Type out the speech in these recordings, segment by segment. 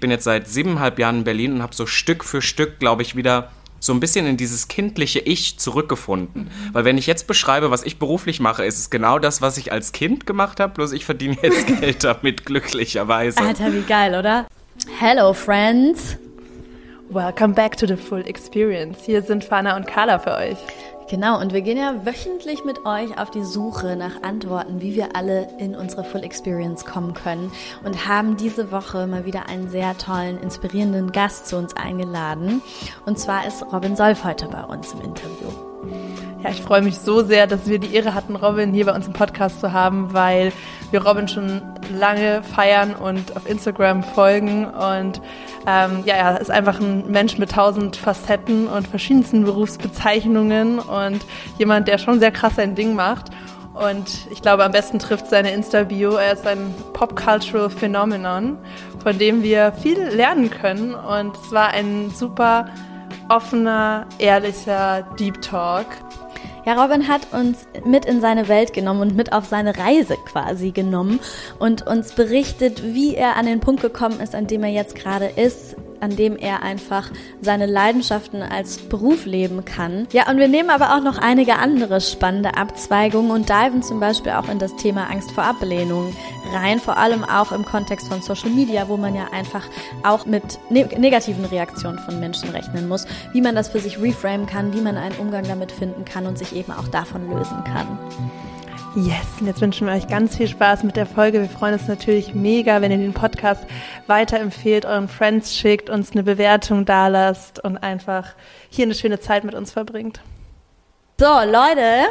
bin jetzt seit siebeneinhalb Jahren in Berlin und habe so Stück für Stück, glaube ich, wieder so ein bisschen in dieses kindliche Ich zurückgefunden. Mhm. Weil wenn ich jetzt beschreibe, was ich beruflich mache, ist es genau das, was ich als Kind gemacht habe, bloß ich verdiene jetzt Geld damit, glücklicherweise. Alter, wie geil, oder? Hello, friends. Welcome back to the full experience. Hier sind Fana und Carla für euch. Genau, und wir gehen ja wöchentlich mit euch auf die Suche nach Antworten, wie wir alle in unsere Full Experience kommen können und haben diese Woche mal wieder einen sehr tollen, inspirierenden Gast zu uns eingeladen. Und zwar ist Robin Solf heute bei uns im Interview. Ja, ich freue mich so sehr, dass wir die Ehre hatten, Robin hier bei uns im Podcast zu haben, weil wir Robin schon lange feiern und auf Instagram folgen. Und ähm, ja, er ist einfach ein Mensch mit tausend Facetten und verschiedensten Berufsbezeichnungen und jemand, der schon sehr krass sein Ding macht. Und ich glaube, am besten trifft seine Insta-Bio. Er ist ein Pop-Cultural Phenomenon, von dem wir viel lernen können. Und es war ein super offener, ehrlicher Deep Talk. Ja, Robin hat uns mit in seine Welt genommen und mit auf seine Reise quasi genommen und uns berichtet, wie er an den Punkt gekommen ist, an dem er jetzt gerade ist, an dem er einfach seine Leidenschaften als Beruf leben kann. Ja, und wir nehmen aber auch noch einige andere spannende Abzweigungen und diven zum Beispiel auch in das Thema Angst vor Ablehnung rein, vor allem auch im Kontext von Social Media, wo man ja einfach auch mit ne negativen Reaktionen von Menschen rechnen muss, wie man das für sich reframen kann, wie man einen Umgang damit finden kann und sich eben auch davon lösen kann. Yes, und jetzt wünschen wir euch ganz viel Spaß mit der Folge. Wir freuen uns natürlich mega, wenn ihr den Podcast weiterempfehlt, euren Friends schickt, uns eine Bewertung dalasst und einfach hier eine schöne Zeit mit uns verbringt. So, Leute,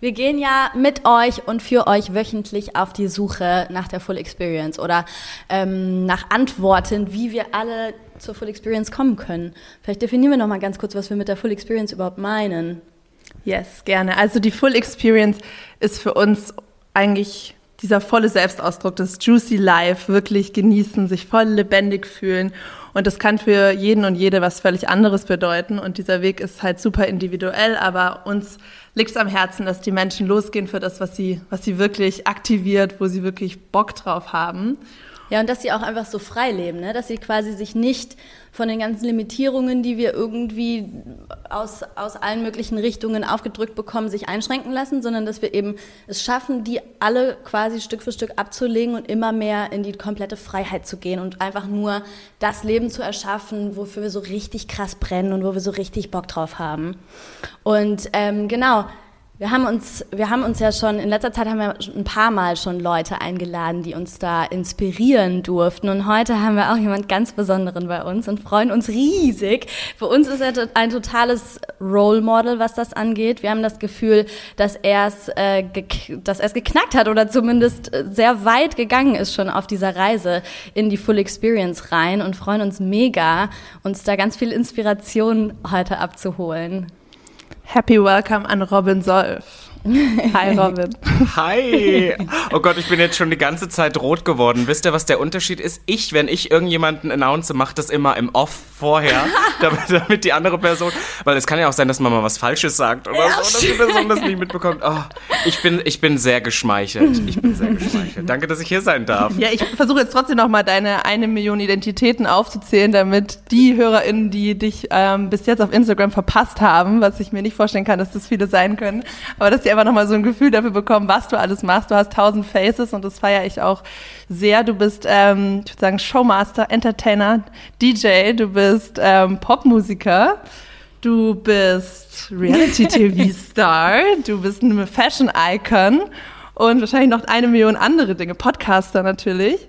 wir gehen ja mit euch und für euch wöchentlich auf die Suche nach der Full Experience oder ähm, nach Antworten, wie wir alle zur Full Experience kommen können. Vielleicht definieren wir noch mal ganz kurz, was wir mit der Full Experience überhaupt meinen. Yes, gerne. Also die Full Experience ist für uns eigentlich dieser volle Selbstausdruck, das Juicy Life, wirklich genießen, sich voll lebendig fühlen. Und das kann für jeden und jede was völlig anderes bedeuten. Und dieser Weg ist halt super individuell, aber uns liegt es am Herzen, dass die Menschen losgehen für das, was sie, was sie wirklich aktiviert, wo sie wirklich Bock drauf haben. Ja, und dass sie auch einfach so frei leben, ne? dass sie quasi sich nicht von den ganzen Limitierungen, die wir irgendwie aus, aus allen möglichen Richtungen aufgedrückt bekommen, sich einschränken lassen, sondern dass wir eben es schaffen, die alle quasi Stück für Stück abzulegen und immer mehr in die komplette Freiheit zu gehen und einfach nur das Leben zu erschaffen, wofür wir so richtig krass brennen und wo wir so richtig Bock drauf haben. Und ähm, genau, wir haben uns, wir haben uns ja schon, in letzter Zeit haben wir ein paar Mal schon Leute eingeladen, die uns da inspirieren durften. Und heute haben wir auch jemand ganz Besonderen bei uns und freuen uns riesig. Für uns ist er ein totales Role Model, was das angeht. Wir haben das Gefühl, dass er es, äh, dass er es geknackt hat oder zumindest sehr weit gegangen ist schon auf dieser Reise in die Full Experience rein und freuen uns mega, uns da ganz viel Inspiration heute abzuholen. Happy Welcome an Robin Solf. Hi Robin. Hi. Oh Gott, ich bin jetzt schon die ganze Zeit rot geworden. Wisst ihr, was der Unterschied ist? Ich, wenn ich irgendjemanden announce, mache das immer im Off vorher, damit, damit, die andere Person, weil es kann ja auch sein, dass man mal was Falsches sagt oder ja, so, dass die Person das nicht mitbekommt. Oh, ich bin, ich bin sehr geschmeichelt. Ich bin sehr geschmeichelt. Danke, dass ich hier sein darf. Ja, ich versuche jetzt trotzdem noch mal deine eine Million Identitäten aufzuzählen, damit die HörerInnen, die dich ähm, bis jetzt auf Instagram verpasst haben, was ich mir nicht vorstellen kann, dass das viele sein können, aber dass die einfach nochmal so ein Gefühl dafür bekommen, was du alles machst. Du hast tausend Faces und das feiere ich auch sehr. Du bist, ähm, ich würde sagen, Showmaster, Entertainer, DJ, du bist ähm, Popmusiker. Du bist Reality-TV-Star, du bist eine Fashion-Icon und wahrscheinlich noch eine Million andere Dinge, Podcaster natürlich.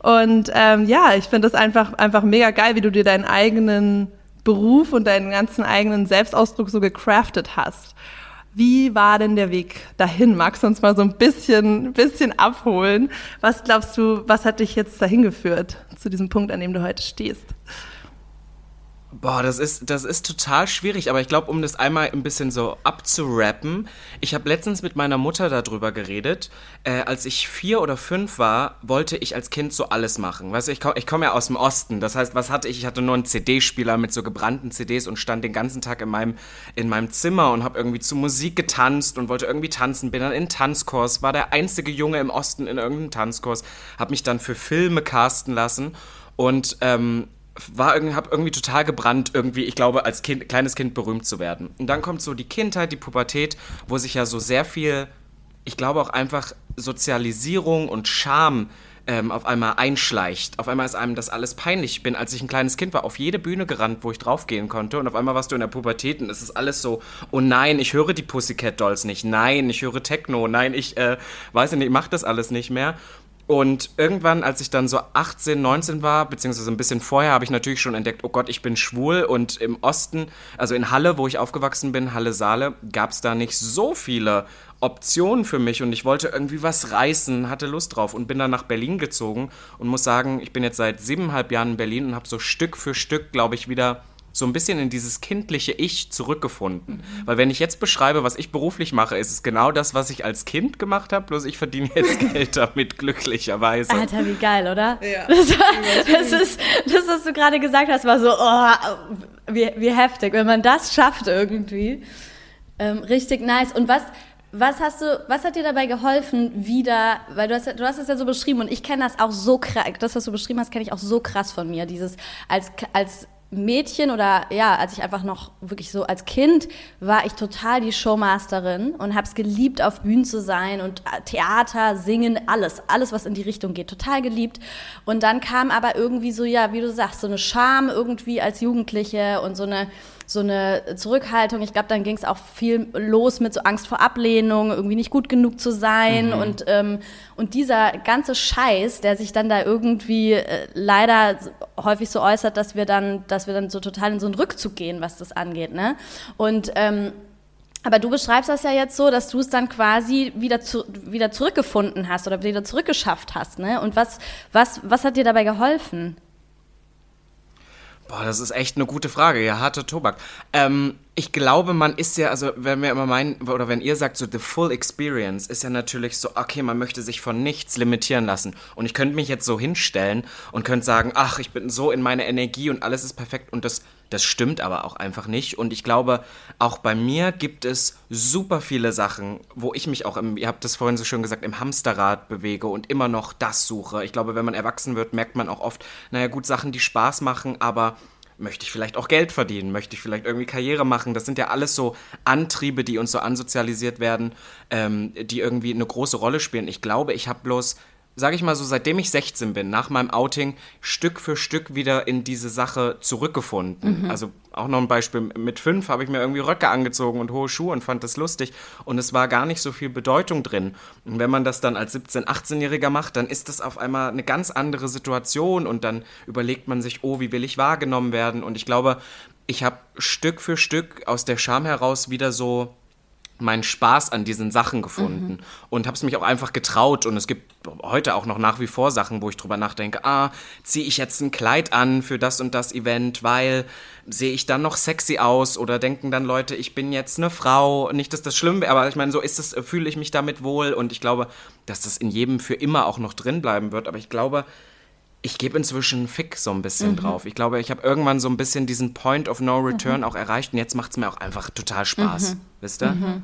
Und ähm, ja, ich finde das einfach, einfach mega geil, wie du dir deinen eigenen Beruf und deinen ganzen eigenen Selbstausdruck so gecraftet hast. Wie war denn der Weg dahin? Magst du uns mal so ein bisschen, bisschen abholen? Was glaubst du, was hat dich jetzt dahin geführt zu diesem Punkt, an dem du heute stehst? Boah, das ist, das ist total schwierig, aber ich glaube, um das einmal ein bisschen so abzurappen, ich habe letztens mit meiner Mutter darüber geredet. Äh, als ich vier oder fünf war, wollte ich als Kind so alles machen. Weißt du, ich komme komm ja aus dem Osten. Das heißt, was hatte ich? Ich hatte nur einen CD-Spieler mit so gebrannten CDs und stand den ganzen Tag in meinem, in meinem Zimmer und habe irgendwie zu Musik getanzt und wollte irgendwie tanzen. Bin dann in Tanzkurs, war der einzige Junge im Osten in irgendeinem Tanzkurs, habe mich dann für Filme casten lassen und ähm, war irgendwie, hab irgendwie total gebrannt, irgendwie, ich glaube, als kind, kleines Kind berühmt zu werden. Und dann kommt so die Kindheit, die Pubertät, wo sich ja so sehr viel, ich glaube auch einfach Sozialisierung und Scham ähm, auf einmal einschleicht. Auf einmal ist einem das alles peinlich. Ich bin, als ich ein kleines Kind war, auf jede Bühne gerannt, wo ich draufgehen konnte. Und auf einmal warst du in der Pubertät und es ist alles so, oh nein, ich höre die Pussycat Dolls nicht. Nein, ich höre Techno. Nein, ich äh, weiß nicht, ich mach das alles nicht mehr. Und irgendwann, als ich dann so 18, 19 war, beziehungsweise ein bisschen vorher, habe ich natürlich schon entdeckt, oh Gott, ich bin schwul. Und im Osten, also in Halle, wo ich aufgewachsen bin, Halle Saale, gab es da nicht so viele Optionen für mich. Und ich wollte irgendwie was reißen, hatte Lust drauf und bin dann nach Berlin gezogen und muss sagen, ich bin jetzt seit siebeneinhalb Jahren in Berlin und habe so Stück für Stück, glaube ich, wieder so ein bisschen in dieses kindliche Ich zurückgefunden. Mhm. Weil wenn ich jetzt beschreibe, was ich beruflich mache, ist es genau das, was ich als Kind gemacht habe, bloß ich verdiene jetzt Geld damit, glücklicherweise. Alter, wie geil, oder? Ja. Das, das ist, das, was du gerade gesagt hast, war so, oh, wie, wie heftig. Wenn man das schafft irgendwie, ähm, richtig nice. Und was, was hast du, was hat dir dabei geholfen, wieder, weil du hast, du hast es ja so beschrieben und ich kenne das auch so krass, das, was du beschrieben hast, kenne ich auch so krass von mir, dieses als, als Mädchen oder ja, als ich einfach noch wirklich so als Kind war ich total die Showmasterin und habe es geliebt, auf Bühnen zu sein und äh, Theater, Singen, alles, alles, was in die Richtung geht, total geliebt. Und dann kam aber irgendwie so, ja, wie du sagst, so eine Scham irgendwie als Jugendliche und so eine so eine Zurückhaltung. Ich glaube, dann ging es auch viel los mit so Angst vor Ablehnung, irgendwie nicht gut genug zu sein mhm. und, ähm, und dieser ganze Scheiß, der sich dann da irgendwie äh, leider häufig so äußert, dass wir dann, dass wir dann so total in so einen Rückzug gehen, was das angeht. Ne? Und ähm, aber du beschreibst das ja jetzt so, dass du es dann quasi wieder, zu, wieder zurückgefunden hast oder wieder zurückgeschafft hast. Ne? Und was, was, was hat dir dabei geholfen? Boah, das ist echt eine gute Frage. Ja, harter Tobak. Ähm, ich glaube, man ist ja, also wenn wir immer meinen, oder wenn ihr sagt, so the full experience, ist ja natürlich so, okay, man möchte sich von nichts limitieren lassen. Und ich könnte mich jetzt so hinstellen und könnte sagen, ach, ich bin so in meiner Energie und alles ist perfekt. Und das, das stimmt aber auch einfach nicht. Und ich glaube, auch bei mir gibt es super viele Sachen, wo ich mich auch, im, ihr habt das vorhin so schön gesagt, im Hamsterrad bewege und immer noch das suche. Ich glaube, wenn man erwachsen wird, merkt man auch oft, naja, gut, Sachen, die Spaß machen, aber möchte ich vielleicht auch Geld verdienen, möchte ich vielleicht irgendwie Karriere machen. Das sind ja alles so Antriebe, die uns so ansozialisiert werden, ähm, die irgendwie eine große Rolle spielen. Ich glaube, ich habe bloß sage ich mal so, seitdem ich 16 bin, nach meinem Outing, Stück für Stück wieder in diese Sache zurückgefunden. Mhm. Also auch noch ein Beispiel, mit fünf habe ich mir irgendwie Röcke angezogen und hohe Schuhe und fand das lustig. Und es war gar nicht so viel Bedeutung drin. Und wenn man das dann als 17-, 18-Jähriger macht, dann ist das auf einmal eine ganz andere Situation und dann überlegt man sich, oh, wie will ich wahrgenommen werden? Und ich glaube, ich habe Stück für Stück aus der Scham heraus wieder so meinen Spaß an diesen Sachen gefunden mhm. und habe es mich auch einfach getraut. Und es gibt heute auch noch nach wie vor Sachen, wo ich drüber nachdenke, ah, ziehe ich jetzt ein Kleid an für das und das Event, weil sehe ich dann noch sexy aus? Oder denken dann Leute, ich bin jetzt eine Frau, nicht, dass das schlimm wäre, aber ich meine, so ist es, fühle ich mich damit wohl? Und ich glaube, dass das in jedem für immer auch noch drin bleiben wird, aber ich glaube, ich gebe inzwischen Fick so ein bisschen mhm. drauf. Ich glaube, ich habe irgendwann so ein bisschen diesen Point of No Return mhm. auch erreicht und jetzt macht es mir auch einfach total Spaß. Mhm. Wisst ihr?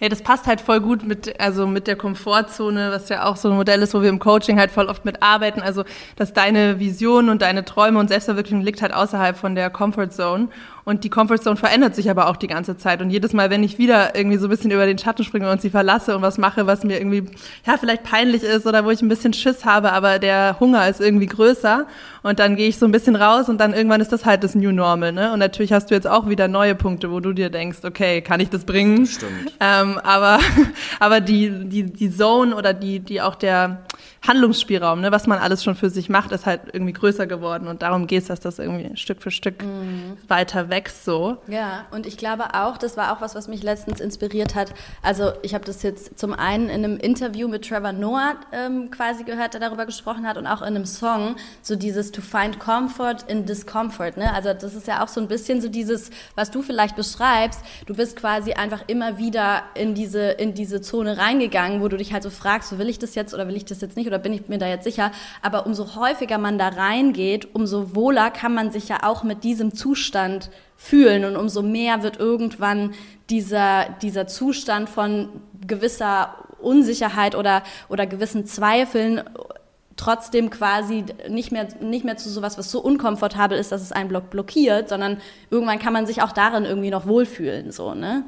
Ja, das passt halt voll gut mit, also mit der Komfortzone, was ja auch so ein Modell ist, wo wir im Coaching halt voll oft mitarbeiten. Also, dass deine Vision und deine Träume und Selbstverwirklichung liegt halt außerhalb von der Comfort Zone. Und die Comfort Zone verändert sich aber auch die ganze Zeit. Und jedes Mal, wenn ich wieder irgendwie so ein bisschen über den Schatten springe und sie verlasse und was mache, was mir irgendwie, ja, vielleicht peinlich ist oder wo ich ein bisschen Schiss habe, aber der Hunger ist irgendwie größer. Und dann gehe ich so ein bisschen raus und dann irgendwann ist das halt das New Normal, ne? Und natürlich hast du jetzt auch wieder neue Punkte, wo du dir denkst, okay, kann ich das bringen? Stimmt. Ähm, aber, aber die, die, die Zone oder die, die auch der, Handlungsspielraum, ne, was man alles schon für sich macht, ist halt irgendwie größer geworden und darum geht es, dass das irgendwie Stück für Stück mhm. weiter wächst so. Ja, und ich glaube auch, das war auch was, was mich letztens inspiriert hat. Also ich habe das jetzt zum einen in einem Interview mit Trevor Noah ähm, quasi gehört, der darüber gesprochen hat und auch in einem Song, so dieses to find comfort in discomfort. Ne? Also das ist ja auch so ein bisschen so dieses, was du vielleicht beschreibst, du bist quasi einfach immer wieder in diese, in diese Zone reingegangen, wo du dich halt so fragst, so will ich das jetzt oder will ich das jetzt nicht oder oder bin ich mir da jetzt sicher. Aber umso häufiger man da reingeht, umso wohler kann man sich ja auch mit diesem Zustand fühlen und umso mehr wird irgendwann dieser, dieser Zustand von gewisser Unsicherheit oder, oder gewissen Zweifeln trotzdem quasi nicht mehr, nicht mehr zu sowas, was so unkomfortabel ist, dass es einen Block blockiert, sondern irgendwann kann man sich auch darin irgendwie noch wohlfühlen, so, ne?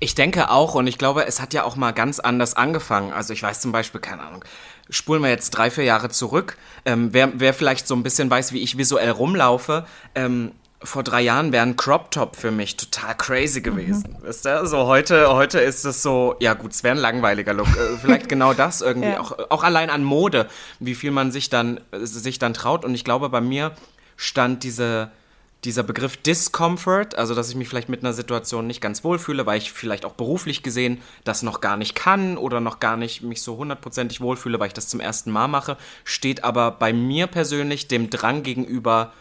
Ich denke auch und ich glaube, es hat ja auch mal ganz anders angefangen. Also ich weiß zum Beispiel, keine Ahnung, spulen wir jetzt drei, vier Jahre zurück. Ähm, wer, wer vielleicht so ein bisschen weiß, wie ich visuell rumlaufe, ähm, vor drei Jahren wäre ein Crop Top für mich total crazy gewesen. Mhm. Wisst ihr? So heute, heute ist es so, ja gut, es wäre ein langweiliger Look. Äh, vielleicht genau das irgendwie. ja. auch, auch allein an Mode, wie viel man sich dann, sich dann traut. Und ich glaube, bei mir stand diese, dieser Begriff Discomfort, also dass ich mich vielleicht mit einer Situation nicht ganz wohlfühle, weil ich vielleicht auch beruflich gesehen das noch gar nicht kann oder noch gar nicht mich so hundertprozentig wohlfühle, weil ich das zum ersten Mal mache, steht aber bei mir persönlich dem Drang gegenüber,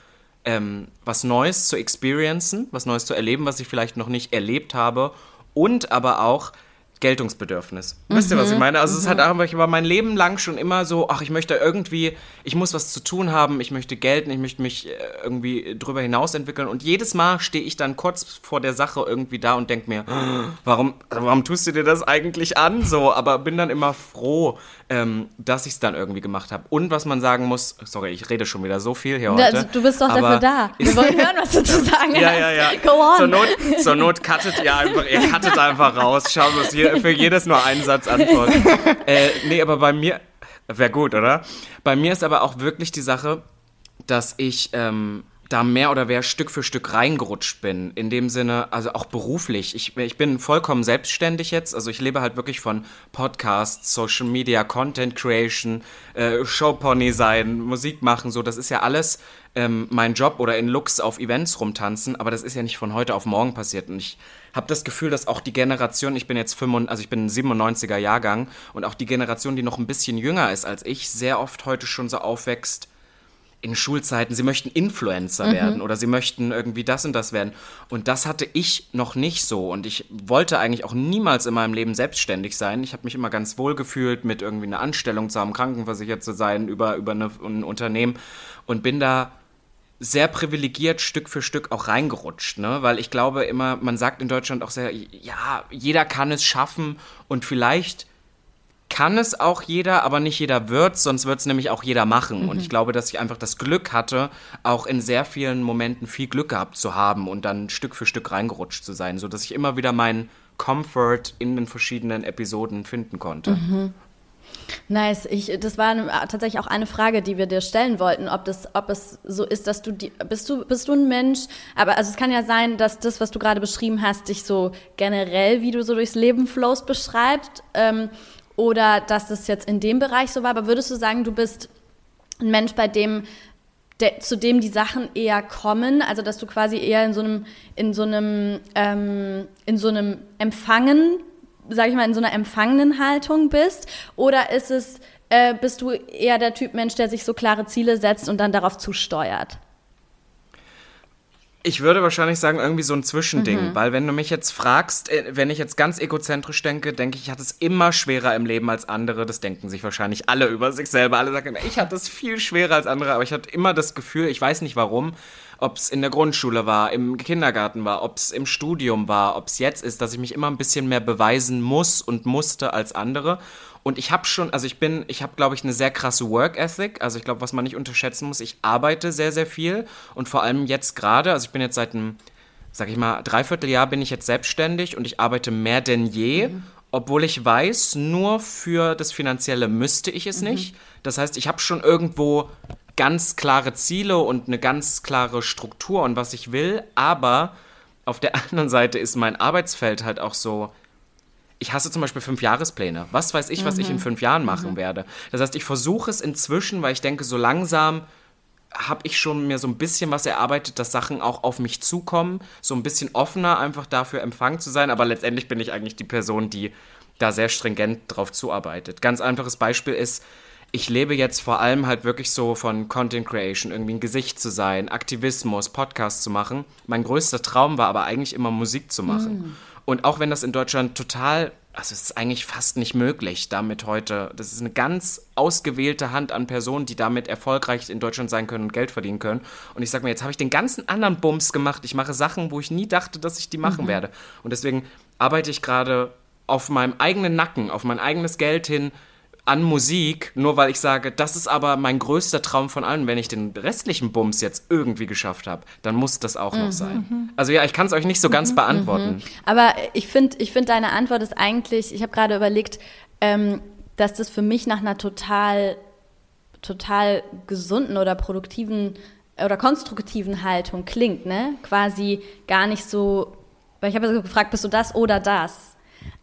ähm, was Neues zu experiencen, was Neues zu erleben, was ich vielleicht noch nicht erlebt habe und aber auch Geltungsbedürfnis. Mhm. Wisst ihr, was ich mhm. meine? Also mhm. es hat einfach, ich war mein Leben lang schon immer so, ach, ich möchte irgendwie, ich muss was zu tun haben, ich möchte gelten, ich möchte mich äh, irgendwie drüber hinaus entwickeln und jedes Mal stehe ich dann kurz vor der Sache irgendwie da und denke mir, warum, warum tust du dir das eigentlich an? So, aber bin dann immer froh, ähm, dass ich es dann irgendwie gemacht habe. Und was man sagen muss, sorry, ich rede schon wieder so viel hier heute. Ja, du bist doch dafür da. Wir wollen hören, was du zu sagen ja, hast. Ja, ja, ja. Go on. Zur Not, zur Not cuttet ihr einfach, ihr cuttet einfach raus. Schauen wir uns hier für jedes nur einen Satz antworten. äh, nee, aber bei mir, wäre gut, oder? Bei mir ist aber auch wirklich die Sache, dass ich ähm, da mehr oder mehr Stück für Stück reingerutscht bin. In dem Sinne, also auch beruflich. Ich, ich bin vollkommen selbstständig jetzt. Also ich lebe halt wirklich von Podcasts, Social Media, Content Creation, äh, Showpony sein, Musik machen. So, das ist ja alles ähm, mein Job oder in Looks auf Events rumtanzen. Aber das ist ja nicht von heute auf morgen passiert. Und ich habe das Gefühl, dass auch die Generation, ich bin jetzt 95, also ich bin ein 97er Jahrgang und auch die Generation, die noch ein bisschen jünger ist als ich, sehr oft heute schon so aufwächst in Schulzeiten, sie möchten Influencer mhm. werden oder sie möchten irgendwie das und das werden. Und das hatte ich noch nicht so. Und ich wollte eigentlich auch niemals in meinem Leben selbstständig sein. Ich habe mich immer ganz wohl gefühlt, mit irgendwie einer Anstellung zu haben, krankenversichert zu sein, über, über eine, ein Unternehmen. Und bin da sehr privilegiert Stück für Stück auch reingerutscht, ne? Weil ich glaube immer, man sagt in Deutschland auch sehr, ja, jeder kann es schaffen und vielleicht kann es auch jeder, aber nicht jeder wird, sonst wird es nämlich auch jeder machen. Mhm. Und ich glaube, dass ich einfach das Glück hatte, auch in sehr vielen Momenten viel Glück gehabt zu haben und dann Stück für Stück reingerutscht zu sein, sodass ich immer wieder meinen Comfort in den verschiedenen Episoden finden konnte. Mhm. Nice. Ich, das war tatsächlich auch eine Frage, die wir dir stellen wollten, ob, das, ob es so ist, dass du die, bist du bist du ein Mensch, aber also es kann ja sein, dass das, was du gerade beschrieben hast, dich so generell, wie du so durchs Leben flows, beschreibt. Ähm, oder dass das jetzt in dem Bereich so war. Aber würdest du sagen, du bist ein Mensch, bei dem der, zu dem die Sachen eher kommen, also dass du quasi eher in so einem, in so einem, ähm, in so einem Empfangen, sag ich mal, in so einer empfangenen Haltung bist? Oder ist es, äh, bist du eher der Typ Mensch, der sich so klare Ziele setzt und dann darauf zusteuert? Ich würde wahrscheinlich sagen, irgendwie so ein Zwischending, mhm. weil wenn du mich jetzt fragst, äh, wenn ich jetzt ganz egozentrisch denke, denke ich, ich hatte es immer schwerer im Leben als andere. Das denken sich wahrscheinlich alle über sich selber. Alle sagen, ich hatte es viel schwerer als andere, aber ich hatte immer das Gefühl, ich weiß nicht warum, ob es in der Grundschule war, im Kindergarten war, ob es im Studium war, ob es jetzt ist, dass ich mich immer ein bisschen mehr beweisen muss und musste als andere. Und ich habe schon, also ich bin, ich habe, glaube ich, eine sehr krasse Work Ethic. Also ich glaube, was man nicht unterschätzen muss, ich arbeite sehr, sehr viel. Und vor allem jetzt gerade, also ich bin jetzt seit einem, sag ich mal, Dreivierteljahr bin ich jetzt selbstständig und ich arbeite mehr denn je. Mhm. Obwohl ich weiß, nur für das Finanzielle müsste ich es mhm. nicht. Das heißt, ich habe schon irgendwo ganz klare Ziele und eine ganz klare Struktur und was ich will. Aber auf der anderen Seite ist mein Arbeitsfeld halt auch so ich hasse zum Beispiel fünf Jahrespläne. Was weiß ich, was mhm. ich in mhm. fünf Jahren machen mhm. werde. Das heißt, ich versuche es inzwischen, weil ich denke, so langsam habe ich schon mir so ein bisschen was erarbeitet, dass Sachen auch auf mich zukommen, so ein bisschen offener einfach dafür empfangen zu sein. Aber letztendlich bin ich eigentlich die Person, die da sehr stringent drauf zuarbeitet. Ganz einfaches Beispiel ist, ich lebe jetzt vor allem halt wirklich so von Content Creation, irgendwie ein Gesicht zu sein, Aktivismus, Podcast zu machen. Mein größter Traum war aber eigentlich immer Musik zu machen. Mhm. Und auch wenn das in Deutschland total, also es ist eigentlich fast nicht möglich, damit heute, das ist eine ganz ausgewählte Hand an Personen, die damit erfolgreich in Deutschland sein können und Geld verdienen können. Und ich sage mir, jetzt habe ich den ganzen anderen Bums gemacht. Ich mache Sachen, wo ich nie dachte, dass ich die machen mhm. werde. Und deswegen arbeite ich gerade auf meinem eigenen Nacken, auf mein eigenes Geld hin, an Musik, nur weil ich sage, das ist aber mein größter Traum von allen. Wenn ich den restlichen Bums jetzt irgendwie geschafft habe, dann muss das auch noch sein. Also ja, ich kann es euch nicht so ganz beantworten. Aber ich finde, ich find, deine Antwort ist eigentlich, ich habe gerade überlegt, ähm, dass das für mich nach einer total, total gesunden oder produktiven oder konstruktiven Haltung klingt, ne? Quasi gar nicht so, weil ich habe ja gefragt, bist du das oder das?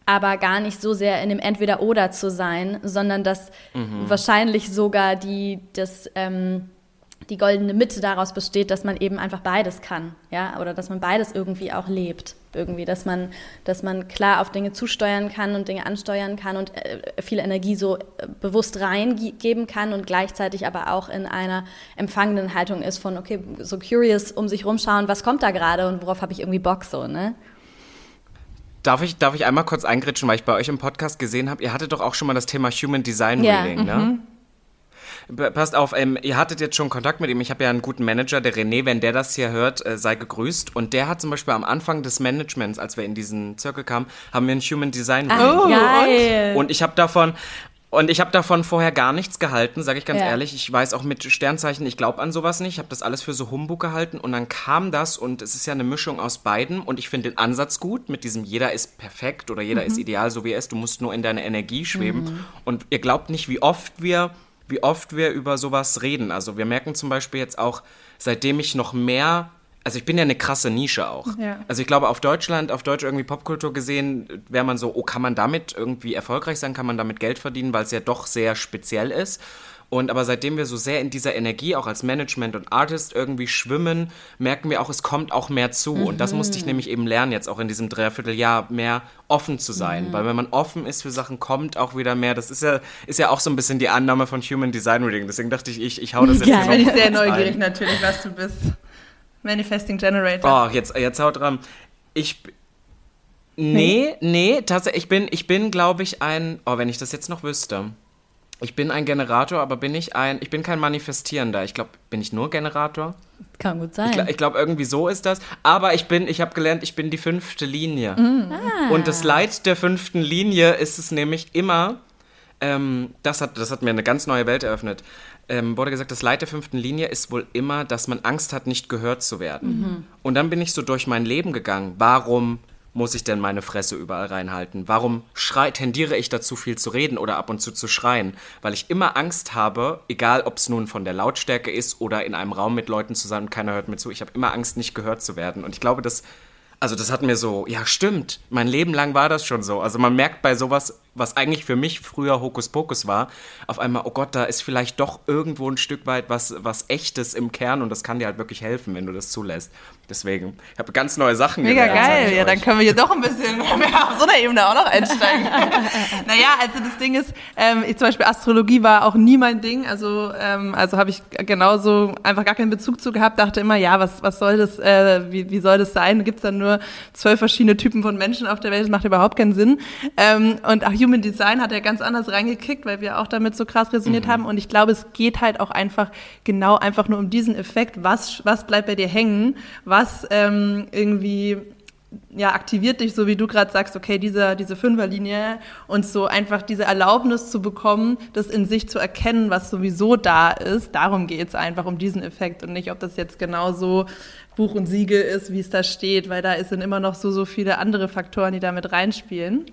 Aber gar nicht so sehr in dem Entweder-Oder zu sein, sondern dass mhm. wahrscheinlich sogar die, das, ähm, die goldene Mitte daraus besteht, dass man eben einfach beides kann, ja, oder dass man beides irgendwie auch lebt, irgendwie, dass man, dass man klar auf Dinge zusteuern kann und Dinge ansteuern kann und äh, viel Energie so äh, bewusst reingeben kann und gleichzeitig aber auch in einer empfangenden Haltung ist von, okay, so curious um sich rumschauen, was kommt da gerade und worauf habe ich irgendwie Bock so, ne? Darf ich, darf ich einmal kurz eingritschen, weil ich bei euch im Podcast gesehen habe, ihr hattet doch auch schon mal das Thema Human Design Reading, ja, ne? Mhm. Passt auf, ähm, ihr hattet jetzt schon Kontakt mit ihm. Ich habe ja einen guten Manager, der René, wenn der das hier hört, äh, sei gegrüßt. Und der hat zum Beispiel am Anfang des Managements, als wir in diesen Zirkel kamen, haben wir ein Human Design Reading. Oh, geil. Und ich habe davon, und ich habe davon vorher gar nichts gehalten, sage ich ganz ja. ehrlich. Ich weiß auch mit Sternzeichen, ich glaube an sowas nicht. Ich habe das alles für so Humbug gehalten. Und dann kam das und es ist ja eine Mischung aus beiden. Und ich finde den Ansatz gut mit diesem jeder ist perfekt oder jeder mhm. ist ideal, so wie er ist. Du musst nur in deine Energie schweben. Mhm. Und ihr glaubt nicht, wie oft wir wie oft wir über sowas reden. Also wir merken zum Beispiel jetzt auch, seitdem ich noch mehr also ich bin ja eine krasse Nische auch. Ja. Also ich glaube, auf Deutschland, auf Deutsch irgendwie Popkultur gesehen, wäre man so, oh, kann man damit irgendwie erfolgreich sein, kann man damit Geld verdienen, weil es ja doch sehr speziell ist. Und aber seitdem wir so sehr in dieser Energie auch als Management und Artist irgendwie schwimmen, merken wir auch, es kommt auch mehr zu. Mhm. Und das musste ich nämlich eben lernen, jetzt auch in diesem Dreivierteljahr mehr offen zu sein. Mhm. Weil wenn man offen ist für Sachen, kommt auch wieder mehr. Das ist ja, ist ja auch so ein bisschen die Annahme von Human Design Reading. Deswegen dachte ich, ich, ich hau das jetzt ja, bin ich sehr neugierig ein. natürlich, was du bist. Manifesting Generator. Oh, jetzt, jetzt haut dran. Ich. Nee, nee, tatsächlich, ich bin, ich bin, glaube ich, ein. Oh, wenn ich das jetzt noch wüsste. Ich bin ein Generator, aber bin ich ein. Ich bin kein Manifestierender. Ich glaube, bin ich nur Generator? Kann gut sein. Ich, ich glaube, irgendwie so ist das. Aber ich bin, ich habe gelernt, ich bin die fünfte Linie. Mm. Ah. Und das Leid der fünften Linie ist es nämlich immer. Ähm, das, hat, das hat mir eine ganz neue Welt eröffnet ähm, wurde gesagt, das Leid der fünften Linie ist wohl immer, dass man Angst hat, nicht gehört zu werden. Mhm. Und dann bin ich so durch mein Leben gegangen. Warum muss ich denn meine Fresse überall reinhalten? Warum schrei tendiere ich dazu, viel zu reden oder ab und zu zu schreien? Weil ich immer Angst habe, egal ob es nun von der Lautstärke ist oder in einem Raum mit Leuten zu sein und keiner hört mir zu, ich habe immer Angst, nicht gehört zu werden. Und ich glaube, das also das hat mir so, ja stimmt, mein Leben lang war das schon so. Also man merkt bei sowas, was eigentlich für mich früher Hokuspokus war, auf einmal, oh Gott, da ist vielleicht doch irgendwo ein Stück weit was, was Echtes im Kern und das kann dir halt wirklich helfen, wenn du das zulässt. Deswegen, ich habe ganz neue Sachen Mega gelernt. Mega geil, ja, dann können wir hier doch ein bisschen mehr auf so einer Ebene auch noch einsteigen. naja, also das Ding ist, ähm, ich zum Beispiel Astrologie war auch nie mein Ding, also, ähm, also habe ich genauso einfach gar keinen Bezug zu gehabt, dachte immer, ja, was, was soll das, äh, wie, wie soll das sein? Gibt es dann nur zwölf verschiedene Typen von Menschen auf der Welt, das macht überhaupt keinen Sinn. Ähm, und auch Human Design hat ja ganz anders reingekickt, weil wir auch damit so krass resoniert mhm. haben und ich glaube, es geht halt auch einfach genau einfach nur um diesen Effekt, was, was bleibt bei dir hängen, was ähm, irgendwie ja, aktiviert dich, so wie du gerade sagst, okay, diese, diese Fünferlinie und so einfach diese Erlaubnis zu bekommen, das in sich zu erkennen, was sowieso da ist. Darum geht es einfach um diesen Effekt und nicht, ob das jetzt genauso Buch und Siegel ist, wie es da steht, weil da sind immer noch so, so viele andere Faktoren, die da mit reinspielen.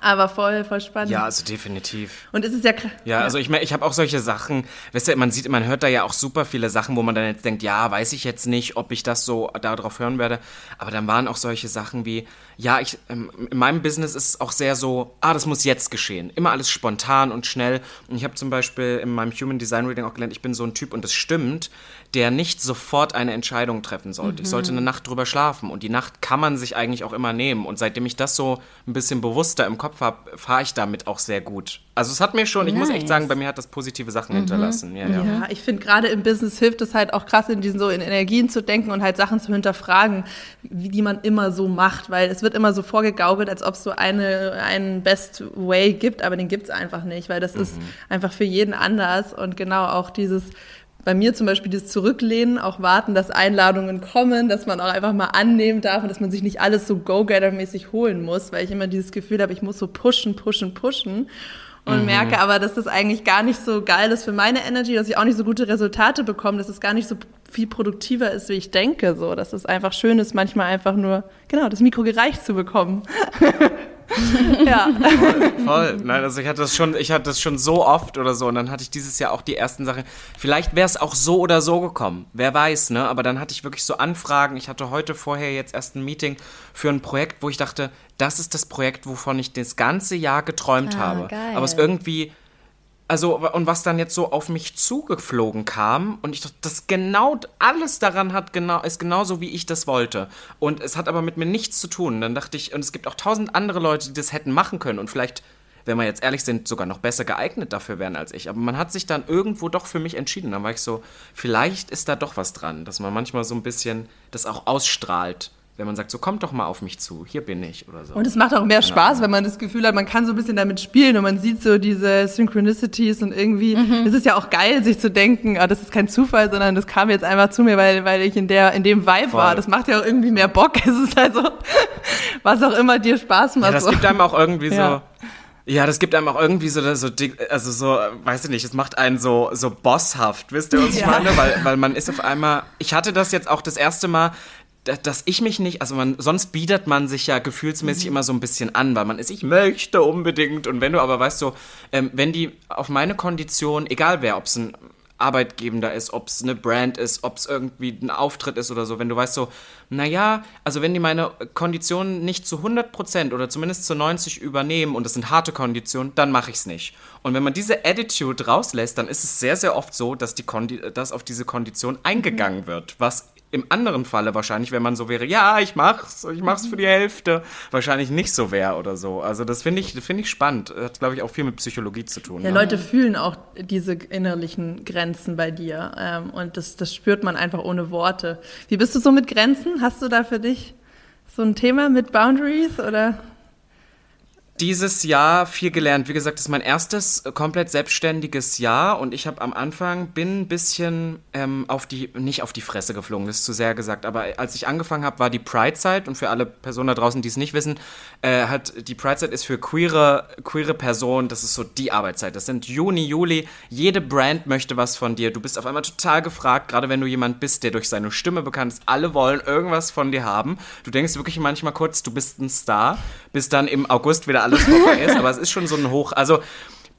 Aber voll, voll spannend. Ja, also definitiv. Und es ist ja Ja, also ich, ich habe auch solche Sachen, weißt du, man sieht, man hört da ja auch super viele Sachen, wo man dann jetzt denkt, ja, weiß ich jetzt nicht, ob ich das so darauf hören werde. Aber dann waren auch solche Sachen wie, ja, ich, ähm, in meinem Business ist es auch sehr so, ah, das muss jetzt geschehen. Immer alles spontan und schnell. Und ich habe zum Beispiel in meinem Human Design Reading auch gelernt, ich bin so ein Typ, und das stimmt, der nicht sofort eine Entscheidung treffen sollte. Mhm. Ich sollte eine Nacht drüber schlafen. Und die Nacht kann man sich eigentlich auch immer nehmen. Und seitdem ich das so ein bisschen bewusster im Kopf habe, fahre ich damit auch sehr gut. Also es hat mir schon, nice. ich muss echt sagen, bei mir hat das positive Sachen mhm. hinterlassen. Ja, ja. ja ich finde gerade im Business hilft es halt auch krass, in diesen so in Energien zu denken und halt Sachen zu hinterfragen, wie die man immer so macht. Weil es wird immer so vorgegaukelt, als ob es so eine, einen Best Way gibt, aber den gibt es einfach nicht, weil das mhm. ist einfach für jeden anders. Und genau auch dieses bei mir zum Beispiel das Zurücklehnen, auch warten, dass Einladungen kommen, dass man auch einfach mal annehmen darf und dass man sich nicht alles so Go-Getter-mäßig holen muss, weil ich immer dieses Gefühl habe, ich muss so pushen, pushen, pushen. und mhm. merke aber, dass das eigentlich gar nicht so geil ist für meine Energy, dass ich auch nicht so gute Resultate bekomme, dass es gar nicht so viel produktiver ist, wie ich denke, so, dass es einfach schön ist, manchmal einfach nur, genau, das Mikro gereicht zu bekommen. ja. Voll, voll. Nein, also ich hatte das schon, ich hatte das schon so oft oder so und dann hatte ich dieses Jahr auch die ersten Sachen. Vielleicht wäre es auch so oder so gekommen. Wer weiß, ne? Aber dann hatte ich wirklich so Anfragen. Ich hatte heute vorher jetzt erst ein Meeting für ein Projekt, wo ich dachte, das ist das Projekt, wovon ich das ganze Jahr geträumt ah, habe. Geil. Aber es irgendwie also, und was dann jetzt so auf mich zugeflogen kam, und ich dachte, das genau, alles daran hat genau, ist genauso, wie ich das wollte. Und es hat aber mit mir nichts zu tun. Dann dachte ich, und es gibt auch tausend andere Leute, die das hätten machen können und vielleicht, wenn wir jetzt ehrlich sind, sogar noch besser geeignet dafür wären als ich. Aber man hat sich dann irgendwo doch für mich entschieden. Dann war ich so, vielleicht ist da doch was dran, dass man manchmal so ein bisschen das auch ausstrahlt wenn man sagt, so kommt doch mal auf mich zu, hier bin ich oder so. Und es macht auch mehr Spaß, wenn man das Gefühl hat, man kann so ein bisschen damit spielen und man sieht so diese Synchronicities und irgendwie, mhm. es ist ja auch geil, sich zu denken, ah, das ist kein Zufall, sondern das kam jetzt einfach zu mir, weil, weil ich in der, in dem Vibe Voll. war. Das macht ja auch irgendwie mehr Bock. Es ist also, was auch immer dir Spaß macht. Ja, das gibt einem auch irgendwie ja. so, ja, das gibt einem auch irgendwie so, so also so, weiß ich nicht, es macht einen so, so bosshaft, wisst ihr, was ich ja. meine? Weil, weil man ist auf einmal, ich hatte das jetzt auch das erste Mal, dass ich mich nicht, also man, sonst bietet man sich ja gefühlsmäßig mhm. immer so ein bisschen an, weil man ist, ich möchte unbedingt. Und wenn du aber weißt so, ähm, wenn die auf meine Kondition, egal wer, ob es ein Arbeitgebender ist, ob es eine Brand ist, ob es irgendwie ein Auftritt ist oder so, wenn du weißt so, naja, also wenn die meine Konditionen nicht zu 100% oder zumindest zu 90% übernehmen und das sind harte Konditionen, dann mache ich es nicht. Und wenn man diese Attitude rauslässt, dann ist es sehr, sehr oft so, dass, die Kondi dass auf diese Kondition eingegangen wird, was im anderen Falle wahrscheinlich, wenn man so wäre, ja, ich mach's, ich mach's für die Hälfte, wahrscheinlich nicht so wäre oder so. Also das finde ich, finde ich spannend. Hat, glaube ich, auch viel mit Psychologie zu tun. Ja, ne? Leute fühlen auch diese innerlichen Grenzen bei dir. Ähm, und das, das spürt man einfach ohne Worte. Wie bist du so mit Grenzen? Hast du da für dich so ein Thema mit Boundaries oder? Dieses Jahr viel gelernt. Wie gesagt, das ist mein erstes äh, komplett selbstständiges Jahr und ich habe am Anfang bin ein bisschen ähm, auf die, nicht auf die Fresse geflogen, das ist zu sehr gesagt, aber als ich angefangen habe, war die Pride-Zeit und für alle Personen da draußen, die es nicht wissen, äh, hat die Pride-Zeit ist für queere, queere Personen, das ist so die Arbeitszeit. Das sind Juni, Juli, jede Brand möchte was von dir. Du bist auf einmal total gefragt, gerade wenn du jemand bist, der durch seine Stimme bekannt ist. Alle wollen irgendwas von dir haben. Du denkst wirklich manchmal kurz, du bist ein Star, bis dann im August wieder alles vorbei ist, aber es ist schon so ein Hoch. Also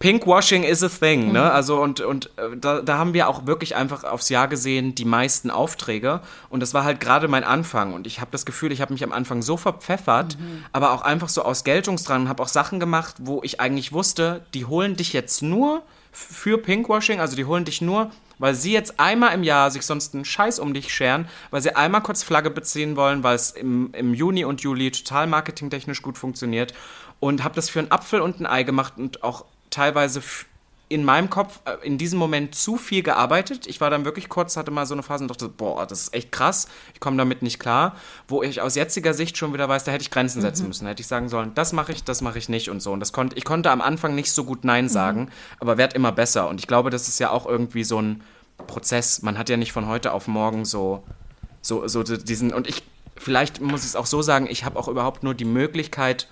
Pinkwashing is a thing, ne? Mhm. Also und, und äh, da, da haben wir auch wirklich einfach aufs Jahr gesehen die meisten Aufträge. Und das war halt gerade mein Anfang. Und ich habe das Gefühl, ich habe mich am Anfang so verpfeffert, mhm. aber auch einfach so aus Geltungsdrang, habe auch Sachen gemacht, wo ich eigentlich wusste, die holen dich jetzt nur für Pinkwashing, also die holen dich nur, weil sie jetzt einmal im Jahr sich sonst einen Scheiß um dich scheren, weil sie einmal kurz Flagge beziehen wollen, weil es im, im Juni und Juli total marketingtechnisch gut funktioniert und habe das für einen Apfel und ein Ei gemacht und auch teilweise in meinem Kopf äh, in diesem Moment zu viel gearbeitet. Ich war dann wirklich kurz, hatte mal so eine Phase und dachte, boah, das ist echt krass, ich komme damit nicht klar. Wo ich aus jetziger Sicht schon wieder weiß, da hätte ich Grenzen setzen mhm. müssen. Da hätte ich sagen sollen, das mache ich, das mache ich nicht und so. Und das konnte, ich konnte am Anfang nicht so gut Nein mhm. sagen, mhm. aber werd immer besser. Und ich glaube, das ist ja auch irgendwie so ein Prozess. Man hat ja nicht von heute auf morgen so, so, so diesen, und ich, vielleicht muss ich es auch so sagen, ich habe auch überhaupt nur die Möglichkeit,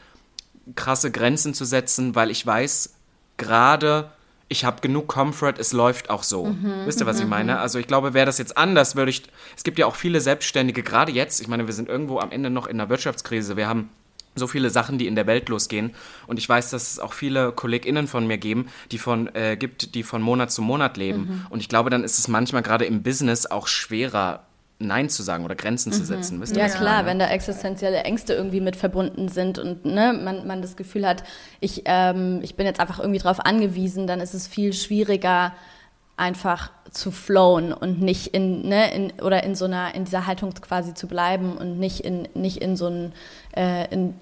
krasse Grenzen zu setzen, weil ich weiß, gerade ich habe genug Comfort, es läuft auch so. Mhm, Wisst ihr, was ich mhm, meine? Mhm. Also ich glaube, wäre das jetzt anders, würde ich. Es gibt ja auch viele Selbstständige, gerade jetzt. Ich meine, wir sind irgendwo am Ende noch in einer Wirtschaftskrise. Wir haben so viele Sachen, die in der Welt losgehen. Und ich weiß, dass es auch viele KollegInnen von mir geben, die von, äh, gibt, die von Monat zu Monat leben. Mhm. Und ich glaube, dann ist es manchmal gerade im Business auch schwerer, Nein zu sagen oder Grenzen mhm. zu setzen. Wisst ihr, ja, klar, wenn da existenzielle Ängste irgendwie mit verbunden sind und ne, man, man das Gefühl hat, ich, ähm, ich bin jetzt einfach irgendwie drauf angewiesen, dann ist es viel schwieriger, einfach zu flowen und nicht in, ne, in oder in so einer, in dieser Haltung quasi zu bleiben und nicht in, nicht in so ein, äh, in,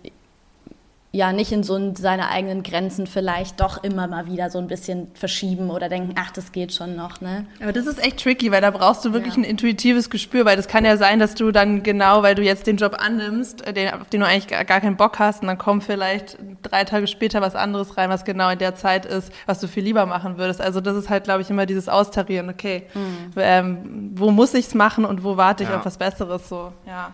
ja nicht in so seine eigenen Grenzen vielleicht doch immer mal wieder so ein bisschen verschieben oder denken, ach, das geht schon noch, ne? Aber das ist echt tricky, weil da brauchst du wirklich ja. ein intuitives Gespür, weil das kann ja sein, dass du dann genau, weil du jetzt den Job annimmst, äh, den, auf den du eigentlich gar, gar keinen Bock hast und dann kommt vielleicht drei Tage später was anderes rein, was genau in der Zeit ist, was du viel lieber machen würdest. Also das ist halt, glaube ich, immer dieses Austarieren, okay, mhm. ähm, wo muss ich es machen und wo warte ich ja. auf was Besseres, so, ja.